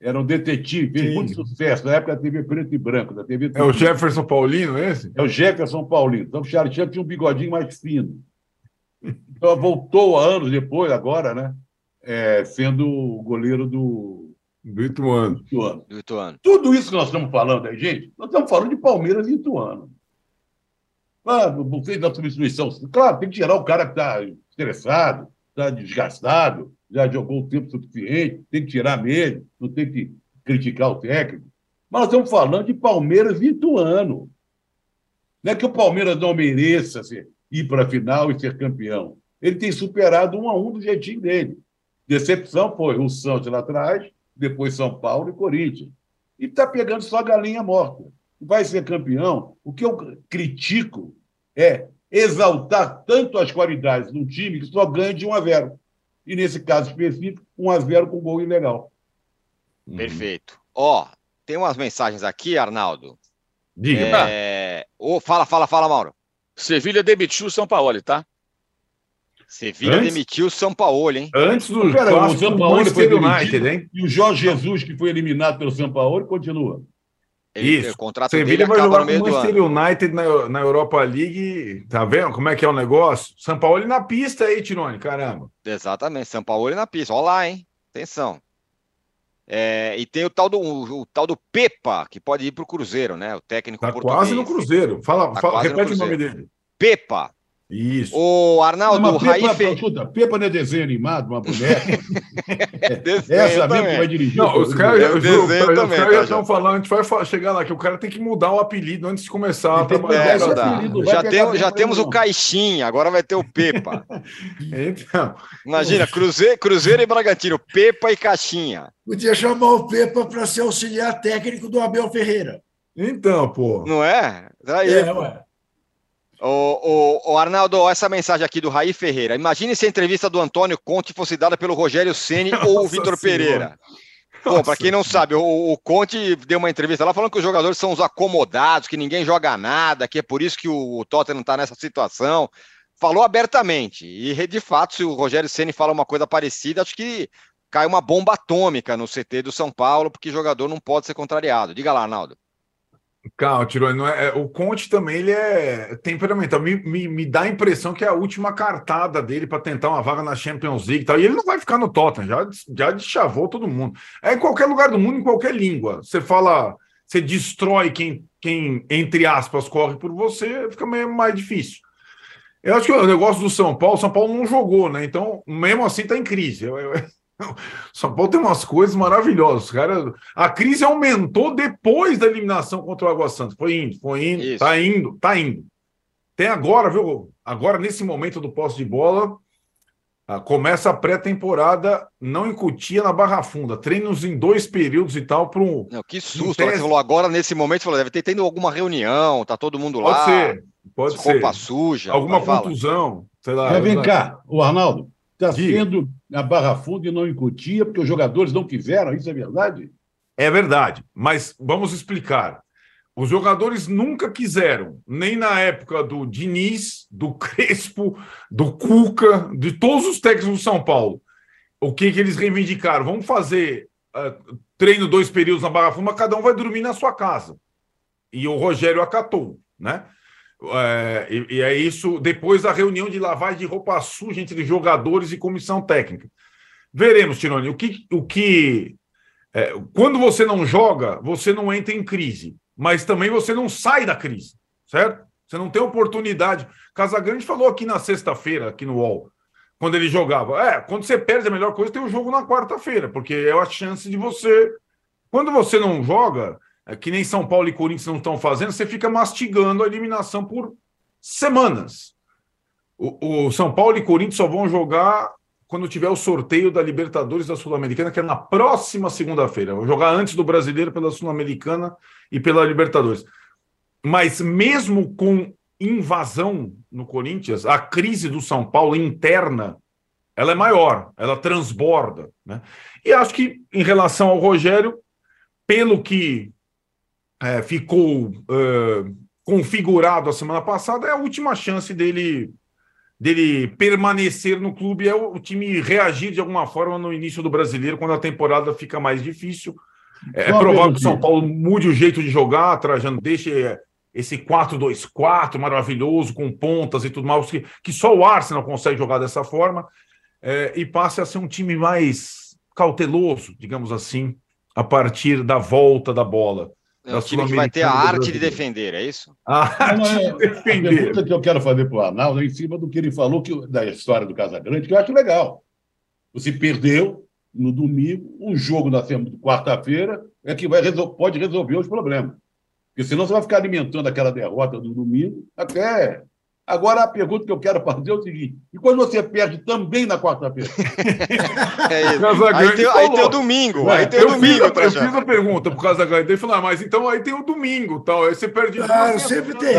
Era um detetive, fez Sim. muito sucesso na época da TV preto e branco. Da TV é o Jefferson Paulino, esse? É o Jefferson Paulino. Então, o Charlie Chan tinha um bigodinho mais fino. Então, voltou anos depois, agora, né? É, sendo o goleiro do. Do Ituano. Ituano. Do Ituano. Tudo isso que nós estamos falando aí, gente, nós estamos falando de Palmeiras e Ituano. Ah, fez da substituição. Claro, tem que tirar o cara que está estressado, está desgastado, já jogou o tempo suficiente, tem que tirar mesmo, não tem que criticar o técnico. Mas nós estamos falando de Palmeiras e Ituano. Não é que o Palmeiras não mereça ir para a final e ser campeão. Ele tem superado um a um do jeitinho dele. Decepção foi o Santos lá atrás, depois São Paulo e Corinthians. E está pegando só galinha morta. Vai ser campeão. O que eu critico é exaltar tanto as qualidades do time que só ganha de 1 a 0. E nesse caso específico, 1 a 0 com gol ilegal. Uhum. Perfeito. Ó, oh, tem umas mensagens aqui, Arnaldo. Diga. É... Oh, fala, fala, fala, Mauro. Sevilha demitiu o São Paulo, tá? Sevilha Antes... demitiu o São Paulo, hein? Antes do Cara, o São Paulo foi United, hein? E o Jorge Jesus, que foi eliminado pelo São Paulo, continua. Ele, Isso. O contrato Sevilha vai jogar com o Manchester United na, na Europa League. Tá vendo como é que é o negócio? São Paulo na pista aí, Tirone, caramba. Exatamente, São Paulo na pista. Olha lá, hein? Atenção. É, e tem o tal, do, o, o, tal do Pepa, que pode ir para o Cruzeiro, né? O técnico tá português. quase no Cruzeiro. Fala, tá fala repete o nome dele. Pepa. Isso. O Arnaldo, não, Pepa. Escuta, Pepa não é desenho animado, uma boneca. é, essa mesmo que vai dirigir. Não, os caras já, os cara já estão falando, a gente vai chegar lá, que o cara tem que mudar o apelido antes de começar a trabalhar. É, apelido, já, tem, já temos o Caixinha, agora vai ter o Pepa. então. Imagina, Cruzeiro, Cruzeiro e Bragantino, Pepa e Caixinha. Podia chamar o Pepa para ser auxiliar técnico do Abel Ferreira. Então, pô. Não é? Aí, é, ué. O, o, o, Arnaldo, essa mensagem aqui do Raí Ferreira. Imagine se a entrevista do Antônio Conte fosse dada pelo Rogério Ceni ou o Vitor Pereira. Bom, para quem não sabe, o, o, Conte deu uma entrevista lá falando que os jogadores são os acomodados, que ninguém joga nada, que é por isso que o, o Tottenham está nessa situação. Falou abertamente. E, de fato, se o Rogério Ceni fala uma coisa parecida, acho que cai uma bomba atômica no CT do São Paulo, porque jogador não pode ser contrariado. Diga lá, Arnaldo. Calma, Tirone, é, é, o Conte também ele é temperamental. Me, me, me dá a impressão que é a última cartada dele para tentar uma vaga na Champions League e tal. E ele não vai ficar no Tottenham, já, já deschavou todo mundo. É em qualquer lugar do mundo, em qualquer língua. Você fala, você destrói quem, quem entre aspas, corre por você, fica meio mais difícil. Eu acho que o negócio do São Paulo, São Paulo não jogou, né? Então, mesmo assim, está em crise. Eu, eu, São Paulo tem umas coisas maravilhosas. Cara, a crise aumentou depois da eliminação contra o Água Santa. Foi indo, foi indo, Isso. tá indo, tá indo. Tem agora, viu? Agora, nesse momento do posse de bola, ah, começa a pré-temporada não em Cutia, na Barra Funda. Treinos em dois períodos e tal para um. Não, que susto. Tese... Você falou agora, nesse momento, falou, deve ter tendo alguma reunião, tá todo mundo pode lá. Pode ser, pode ser. Roupa suja. Alguma contusão, sei lá. Mas vem cá, o Arnaldo, está sendo na Barra Funda e não em Cotia, porque os jogadores não quiseram, isso é verdade? É verdade, mas vamos explicar. Os jogadores nunca quiseram, nem na época do Diniz, do Crespo, do Cuca, de todos os técnicos do São Paulo. O que, que eles reivindicaram? Vamos fazer uh, treino dois períodos na Barra Funda, cada um vai dormir na sua casa. E o Rogério acatou, né? É, e, e, é isso depois da reunião de lavagem de roupa suja entre jogadores e comissão técnica. Veremos, Tironi, o que. O que é, quando você não joga, você não entra em crise, mas também você não sai da crise, certo? Você não tem oportunidade. Casagrande falou aqui na sexta-feira, aqui no UOL, quando ele jogava. É, quando você perde, a melhor coisa é ter o jogo na quarta-feira, porque é a chance de você. Quando você não joga, que nem São Paulo e Corinthians não estão fazendo, você fica mastigando a eliminação por semanas. O, o, São Paulo e Corinthians só vão jogar quando tiver o sorteio da Libertadores da Sul-Americana, que é na próxima segunda-feira. Vão jogar antes do Brasileiro pela Sul-Americana e pela Libertadores. Mas mesmo com invasão no Corinthians, a crise do São Paulo interna ela é maior, ela transborda. Né? E acho que, em relação ao Rogério, pelo que é, ficou é, configurado a semana passada, é a última chance dele dele permanecer no clube, é o, time reagir de alguma forma no início do brasileiro, quando a temporada fica mais difícil. É, é provável que o São Paulo mude o jeito de jogar, Trajano deixe esse 4-2-4 maravilhoso, com pontas e tudo mais, que, que só o Arsenal consegue jogar dessa forma, é, e passe a ser um time mais cauteloso, digamos assim, a partir da volta da bola. É o time que vai ter a arte de defender, é isso? A arte de defender. A pergunta que eu quero fazer para o Arnaldo é em cima do que ele falou que, da história do Casagrande, que eu acho legal. Você perdeu no domingo, um jogo na quarta-feira é que vai resol pode resolver os problemas. Porque senão você vai ficar alimentando aquela derrota do domingo até Agora, a pergunta que eu quero fazer é o seguinte: e quando você perde também na quarta-feira? é isso. Aí tem, aí tem, o domingo. É, aí tem o domingo. Fiz a, eu fiz a pergunta por causa da Ele falou: ah, mas então aí tem o domingo. Tal. Aí você perde. Claro, sempre tem.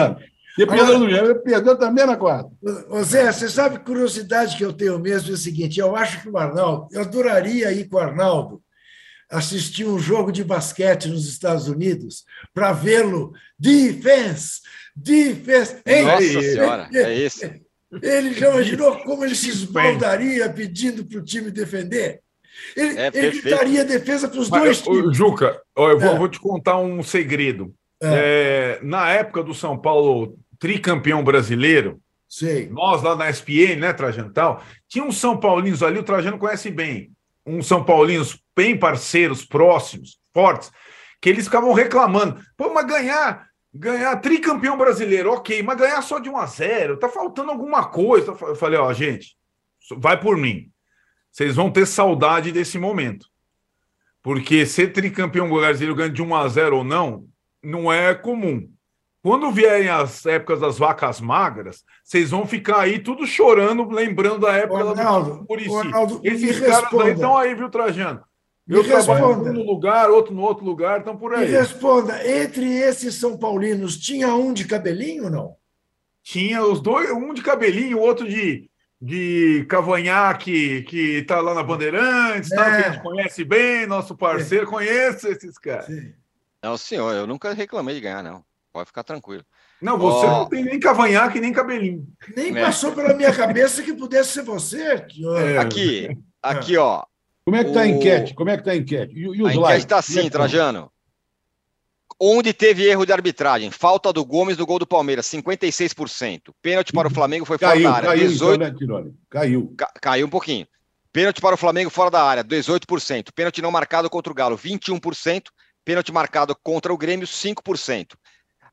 E perdeu no domingo, perdeu também na quarta. Ô Zé, você sabe curiosidade que eu tenho mesmo é o seguinte: eu acho que o Arnaldo, eu adoraria ir com o Arnaldo assistir um jogo de basquete nos Estados Unidos para vê-lo defense, Hein? Nossa Senhora, é isso. Ele já imaginou como ele se esbaldaria pedindo para o time defender? Ele, é ele gritaria defesa para os dois times. Juca, eu vou, é. vou, te contar um segredo. É. É, na época do São Paulo tricampeão brasileiro, Sei. nós lá na SPN, né, Trajano tal, tinha uns São Paulinos ali, o Trajano conhece bem, uns São Paulinos bem parceiros, próximos, fortes, que eles ficavam reclamando. Pô, mas ganhar ganhar tricampeão brasileiro, ok, mas ganhar só de 1 a 0 tá faltando alguma coisa. Eu falei, ó, gente, vai por mim. Vocês vão ter saudade desse momento. Porque ser tricampeão brasileiro ganhando de 1 a 0 ou não, não é comum. Quando vierem as épocas das vacas magras, vocês vão ficar aí tudo chorando, lembrando da época Ronaldo, do Murici. Esses caras aí estão aí, viu, Trajano? Eu trabalho num lugar, outro no outro lugar, estão por aí. Me responda, entre esses São Paulinos, tinha um de cabelinho ou não? Tinha os dois, um de cabelinho, o outro de, de cavanhaque, que está lá na Bandeirantes, é. tá, que a gente conhece bem, nosso parceiro, é. conhece esses caras. Sim. Não, senhor, eu nunca reclamei de ganhar, não. Pode ficar tranquilo. Não, você oh. não tem nem cavanhaque, nem cabelinho. Nem é. passou pela minha cabeça que pudesse ser você. É. Aqui, aqui, ó. Como é que está a enquete? Como é que está a enquete? E, e os a enquete está assim, é Trajano. Onde teve erro de arbitragem? Falta do Gomes no gol do Palmeiras, 56%. Pênalti para o Flamengo foi fora caiu, da área, caiu, 18... Então, né, caiu. Ca caiu um pouquinho. Pênalti para o Flamengo fora da área, 18%. Pênalti não marcado contra o Galo, 21%. Pênalti marcado contra o Grêmio, 5%.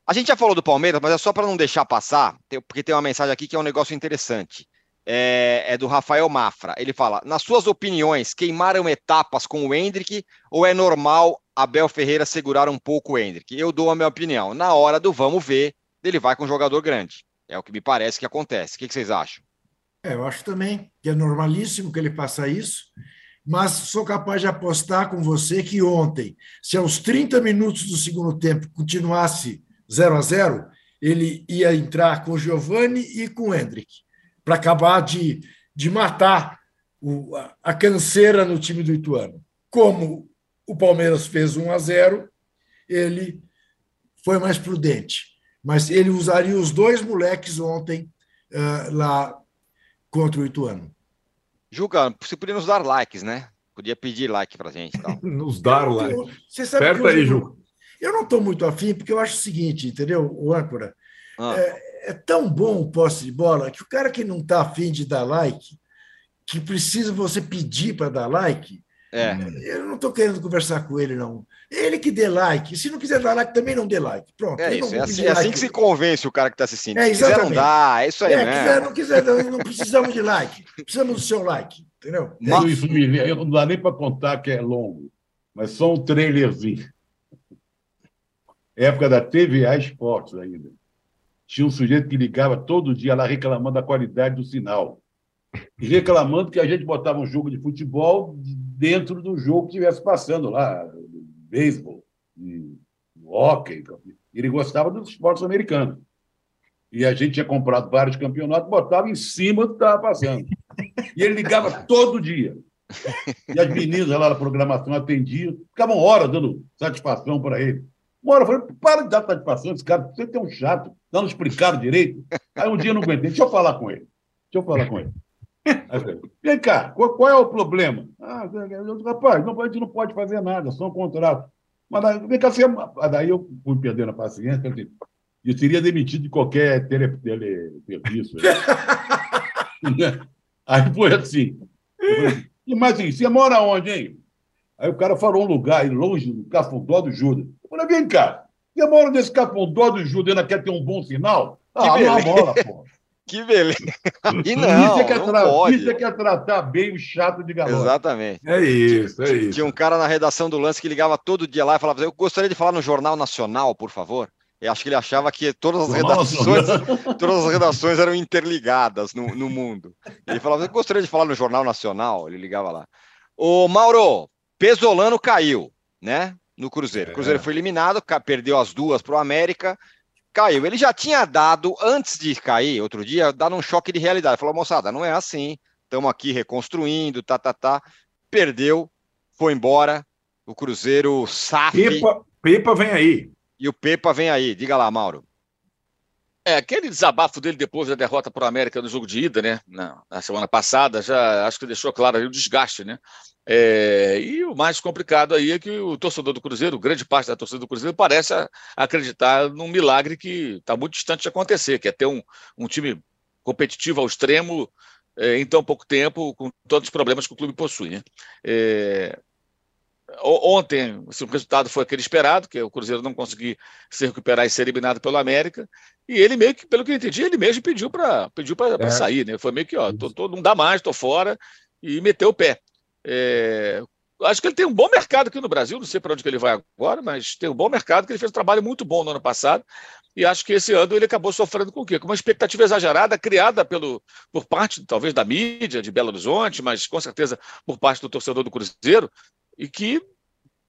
A gente já falou do Palmeiras, mas é só para não deixar passar, porque tem uma mensagem aqui que é um negócio interessante. É, é, do Rafael Mafra. Ele fala: nas suas opiniões, queimaram etapas com o Hendrick ou é normal Abel Ferreira segurar um pouco o Hendrick? Eu dou a minha opinião. Na hora do vamos ver, ele vai com um jogador grande. É o que me parece que acontece. O que, vocês acham? É, eu acho também que é normalíssimo que ele faça isso, mas sou capaz de apostar com você que ontem, se aos 30 minutos do segundo tempo continuasse 0 a 0 ele ia entrar com Giovani e com Hendrick, para acabar de, de matar o, a, a canseira no time do Ituano. Como o Palmeiras fez 1 a 0 ele foi mais prudente. Mas ele usaria os dois moleques ontem uh, lá contra o Ituano. Juca, você podia nos dar likes, né? Podia pedir like pra gente. Então. nos dar like. Você sabe Aperta aí, Juca. Eu não estou muito afim, porque eu acho o seguinte, entendeu, o âncora? Ah. É, é, tão bom o posse de bola que o cara que não está afim de dar like, que precisa você pedir para dar like, é. eu não estou querendo conversar com ele, não. Ele que dê like. Se não quiser dar like, também não dê like. Pronto. É isso. É assim, é assim, que se convence o cara que está assistindo. É, se quiser, não dá. É isso aí. É, mesmo. quiser, não quiser, não, não precisamos de like. Precisamos do seu like. Entendeu? Mas... eu não dá nem para contar que é longo, mas só um trailerzinho época da TVA Esportes ainda. Tinha um sujeito que ligava todo dia lá reclamando da qualidade do sinal. E reclamando que a gente botava um jogo de futebol dentro do jogo que estivesse passando lá, beisebol, hockey. Ele gostava dos esportes americanos. E a gente tinha comprado vários campeonatos, botava em cima do que estava passando. E ele ligava todo dia. E as meninas lá da programação atendiam, ficavam horas dando satisfação para ele. Hora eu falei, para de dar satisfação esse cara, você tem um chato, não explicaram direito. Aí um dia eu não aguentei, deixa eu falar com ele. Deixa eu falar com ele. Aí, Vem cá, qual, é o problema? Ah, rapaz, não, a gente não pode fazer nada, só um contrato. Mas daí, vem cá, você... É daí eu fui perdendo a paciência, falei, eu seria demitido de qualquer tele, tele serviço. Né? Aí foi assim. Falei, mas assim, você mora onde, hein? Aí o cara falou um lugar longe do Cafundó do Judas. Eu falei, vem cá, demora desse Cafundó do Judas ainda quer ter um bom sinal? Ah, que beleza. bola, pô. Que beleza. E não, isso é que é, tra... Isso é, que é tratar bem o chato de galera. Exatamente. É isso, é isso. Tinha um cara na redação do Lance que ligava todo dia lá e falava, eu gostaria de falar no Jornal Nacional, por favor. Eu acho que ele achava que todas as redações, todas as redações eram interligadas no, no mundo. Ele falava, eu gostaria de falar no Jornal Nacional. Ele ligava lá. Ô, Mauro, Pesolano caiu, né? No Cruzeiro. O Cruzeiro é. foi eliminado, perdeu as duas para o América, caiu. Ele já tinha dado, antes de cair, outro dia, dado um choque de realidade. Falou, moçada, não é assim. Estamos aqui reconstruindo, tá, tá, tá. Perdeu, foi embora. O Cruzeiro sabe. Pepa, Pepa vem aí. E o Pepa vem aí. Diga lá, Mauro. É, aquele desabafo dele depois da derrota para o América no jogo de ida, né? Na, na, semana passada, já acho que deixou claro o desgaste, né? É, e o mais complicado aí é que o torcedor do Cruzeiro, grande parte da torcida do Cruzeiro, parece acreditar num milagre que está muito distante de acontecer, que é ter um, um time competitivo ao extremo é, em tão pouco tempo, com todos os problemas que o clube possui. Né? É, Ontem, assim, o resultado foi aquele esperado, que é o Cruzeiro não conseguir se recuperar e ser eliminado pelo América. E ele meio que, pelo que eu entendi, ele mesmo pediu para pediu é. sair, né? Foi meio que, ó, tô, tô, não dá mais, tô fora, e meteu o pé. É, acho que ele tem um bom mercado aqui no Brasil, não sei para onde que ele vai agora, mas tem um bom mercado, que ele fez um trabalho muito bom no ano passado, e acho que esse ano ele acabou sofrendo com o quê? Com uma expectativa exagerada, criada pelo, por parte, talvez, da mídia de Belo Horizonte, mas com certeza por parte do torcedor do Cruzeiro, e que,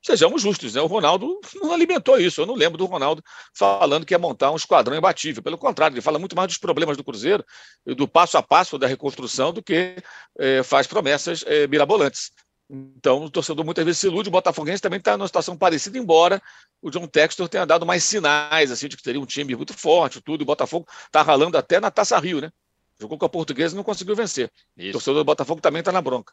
sejamos justos, né? o Ronaldo não alimentou isso. Eu não lembro do Ronaldo falando que ia montar um esquadrão imbatível. Pelo contrário, ele fala muito mais dos problemas do Cruzeiro do passo a passo da reconstrução do que é, faz promessas é, mirabolantes. Então, o torcedor muitas vezes se ilude. O Botafoguense também está numa situação parecida, embora o John Textor tenha dado mais sinais assim, de que teria um time muito forte, tudo. O Botafogo está ralando até na Taça Rio, né? Jogou com a portuguesa e não conseguiu vencer. Isso. O torcedor do Botafogo também está na bronca.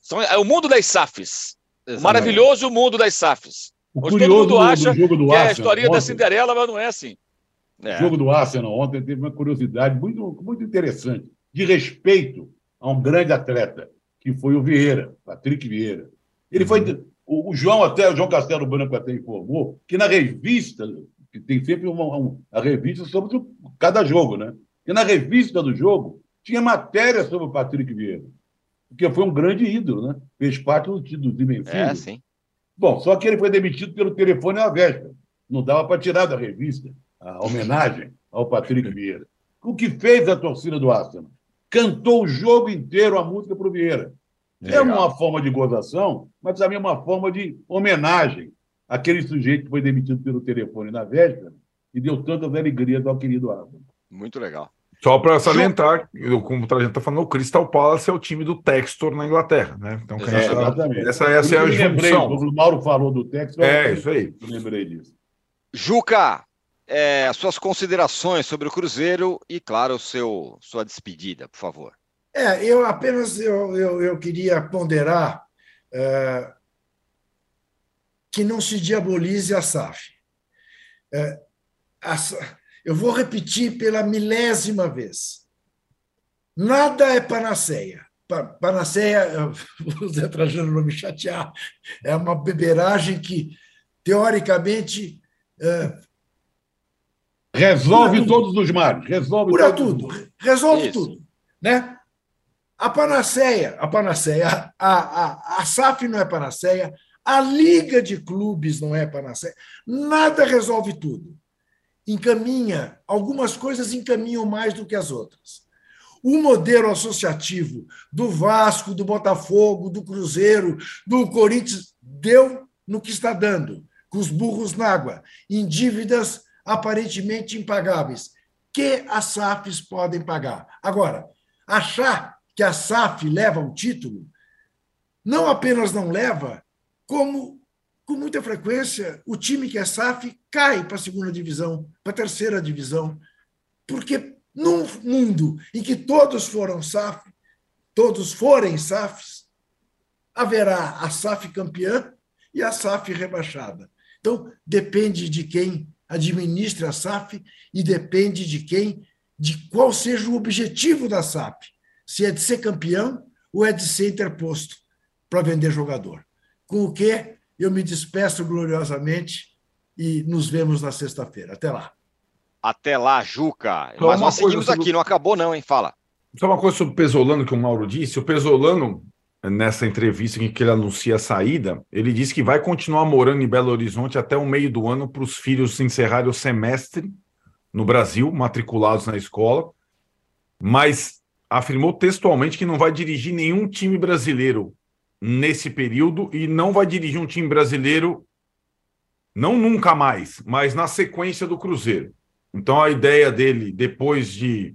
São, é o mundo das SAFs. O maravilhoso mundo das SAFs. O Onde todo mundo acha do do que é a história da Cinderela, mas não é assim. É. O jogo do Arsenal ontem teve uma curiosidade muito, muito interessante, de respeito a um grande atleta, que foi o Vieira, Patrick Vieira. Ele uhum. foi. O, o, João, até o João Castelo Branco até informou que na revista que tem sempre uma, uma, a revista sobre cada jogo, né? E na revista do jogo tinha matéria sobre o Patrick Vieira, porque foi um grande ídolo, né? Fez parte do, do Dimensivo. É, sim. Bom, só que ele foi demitido pelo telefone à véspera. Não dava para tirar da revista a homenagem ao Patrick Vieira. O que fez a torcida do Arsenal? Cantou o jogo inteiro a música para o Vieira. É uma forma de gozação, mas também é uma forma de homenagem àquele sujeito que foi demitido pelo telefone na véspera e deu tantas alegrias ao querido Arsenal. Muito legal. Só para salientar, como a gente está falando, o Crystal Palace é o time do Textor na Inglaterra, né? Então, é, exatamente. essa, essa é a junção. O Mauro falou do Textor. É, isso aí. Eu lembrei disso. Juca, é, as suas considerações sobre o Cruzeiro e, claro, o seu, sua despedida, por favor. É, eu apenas eu, eu, eu queria ponderar é, que não se diabolize a SAF. É, a, eu vou repetir pela milésima vez. Nada é panaceia. Panaceia, o Zé Trajano não me chatear, é uma beberagem que, teoricamente. É, resolve todos os males. Resolve cura tudo. Resolve Isso. tudo. Né? A panaceia, a panaceia, a, a, a SAF não é panaceia, a Liga de Clubes não é panaceia, nada resolve tudo encaminha, algumas coisas encaminham mais do que as outras. O modelo associativo do Vasco, do Botafogo, do Cruzeiro, do Corinthians, deu no que está dando, com os burros na água, em dívidas aparentemente impagáveis, que as SAFs podem pagar. Agora, achar que a SAF leva o título, não apenas não leva, como com muita frequência, o time que é SAF cai para a segunda divisão, para a terceira divisão, porque num mundo em que todos foram SAF, todos forem SAFs, haverá a SAF campeã e a SAF rebaixada. Então, depende de quem administra a SAF e depende de quem, de qual seja o objetivo da SAF. Se é de ser campeão ou é de ser interposto para vender jogador. Com o que eu me despeço gloriosamente e nos vemos na sexta-feira. Até lá. Até lá, Juca. Só Mas nós seguimos sobre... aqui, não acabou não, hein? Fala. Só uma coisa sobre o Pesolano que o Mauro disse. O Pesolano, nessa entrevista em que ele anuncia a saída, ele disse que vai continuar morando em Belo Horizonte até o meio do ano para os filhos encerrarem o semestre no Brasil, matriculados na escola, mas afirmou textualmente que não vai dirigir nenhum time brasileiro nesse período e não vai dirigir um time brasileiro, não nunca mais, mas na sequência do Cruzeiro. Então a ideia dele, depois de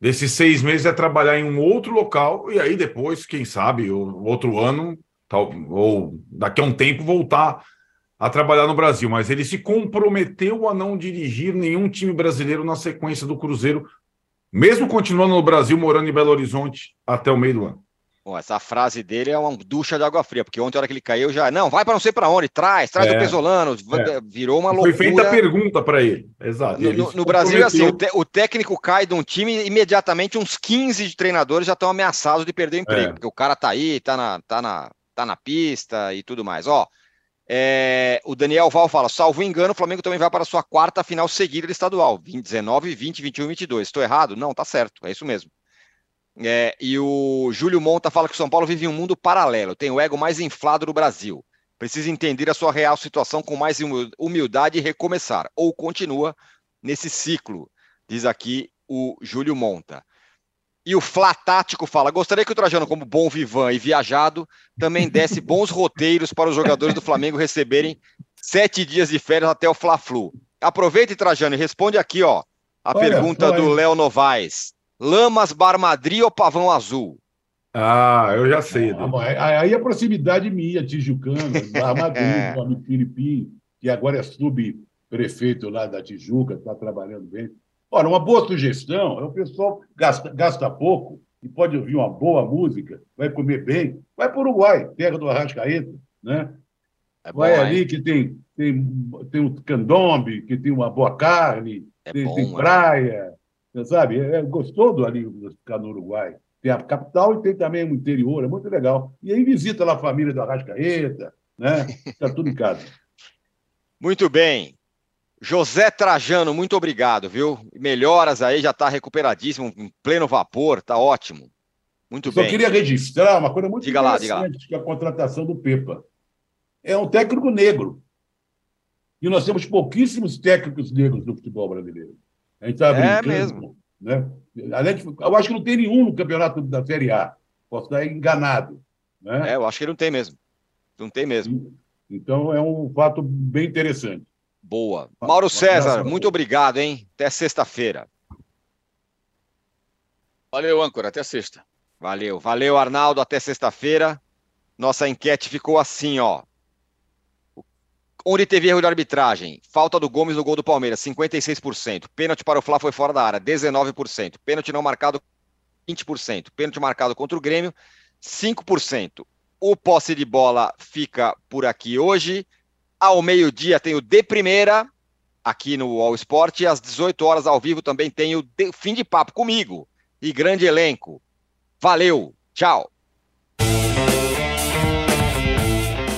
desses seis meses, é trabalhar em um outro local e aí depois, quem sabe, outro ano, tal, ou daqui a um tempo, voltar a trabalhar no Brasil. Mas ele se comprometeu a não dirigir nenhum time brasileiro na sequência do Cruzeiro, mesmo continuando no Brasil, morando em Belo Horizonte até o meio do ano. Bom, essa frase dele é uma ducha de água fria, porque ontem, a hora que ele caiu, já. Não, vai para não sei para onde, traz, traz é, o Pesolano. É. Virou uma loucura. Foi feita a pergunta para ele. Exato. No, no, no Brasil, assim, o, te, o, técnico cai de um time imediatamente uns 15 treinadores já estão ameaçados de perder o emprego, é. porque o cara tá aí, tá na, tá, na, tá na pista e tudo mais. Ó, é, o Daniel Val fala: salvo engano, o Flamengo também vai para a sua quarta final seguida de estadual: 20, 19, 20, 21 22. Estou errado? Não, tá certo, é isso mesmo. É, e o Júlio Monta fala que o São Paulo vive em um mundo paralelo, tem o ego mais inflado do Brasil. Precisa entender a sua real situação com mais humildade e recomeçar. Ou continua nesse ciclo, diz aqui o Júlio Monta. E o Flá Tático fala: gostaria que o Trajano, como bom vivan e viajado, também desse bons roteiros para os jogadores do Flamengo receberem sete dias de férias até o Fla-Flu. Aproveita, Trajano, e responde aqui, ó, a Olha, pergunta do Léo Novaes. Lamas, Bar Madrid ou Pavão Azul? Ah, eu já sei. Ah, né? aí a proximidade minha, Tijucana, Bar Madrid, é. amigo Filipinho, que agora é subprefeito lá da Tijuca, está trabalhando bem. Ora, uma boa sugestão é o pessoal gasta, gasta pouco e pode ouvir uma boa música, vai comer bem, vai para o Uruguai, terra do Arrascaeta, né? É vai bom, ali hein? que tem, tem, tem um candombe, que tem uma boa carne, é tem, bom, tem praia, sabe? É, é gostoso ali ficar no Uruguai. Tem a capital e tem também o interior, é muito legal. E aí visita lá a família do Arrascaeta, né? Está tudo em casa. Muito bem. José Trajano, muito obrigado, viu? Melhoras aí, já está recuperadíssimo, em pleno vapor, tá ótimo. Muito Só bem. queria registrar uma coisa muito Diga lá, diga lá. interessante, que é a contratação do Pepa. É um técnico negro. E nós temos pouquíssimos técnicos negros no futebol brasileiro. A gente está É brincando. mesmo. Né? Além de, eu acho que não tem nenhum no campeonato da Série A. Posso estar enganado. Né? É, eu acho que não tem mesmo. Não tem mesmo. Então é um fato bem interessante. Boa. Mauro César, muito obrigado, hein? Até sexta-feira. Valeu, âncora. Até sexta. Valeu, valeu, Arnaldo. Até sexta-feira. Nossa enquete ficou assim, ó. Onde teve erro de arbitragem? Falta do Gomes no gol do Palmeiras, 56%. Pênalti para o Fla foi fora da área, 19%. Pênalti não marcado, 20%. Pênalti marcado contra o Grêmio, 5%. O posse de bola fica por aqui hoje. Ao meio-dia tem o de primeira, aqui no All Sport. E às 18 horas ao vivo também tem o de- fim de papo comigo e grande elenco. Valeu, tchau.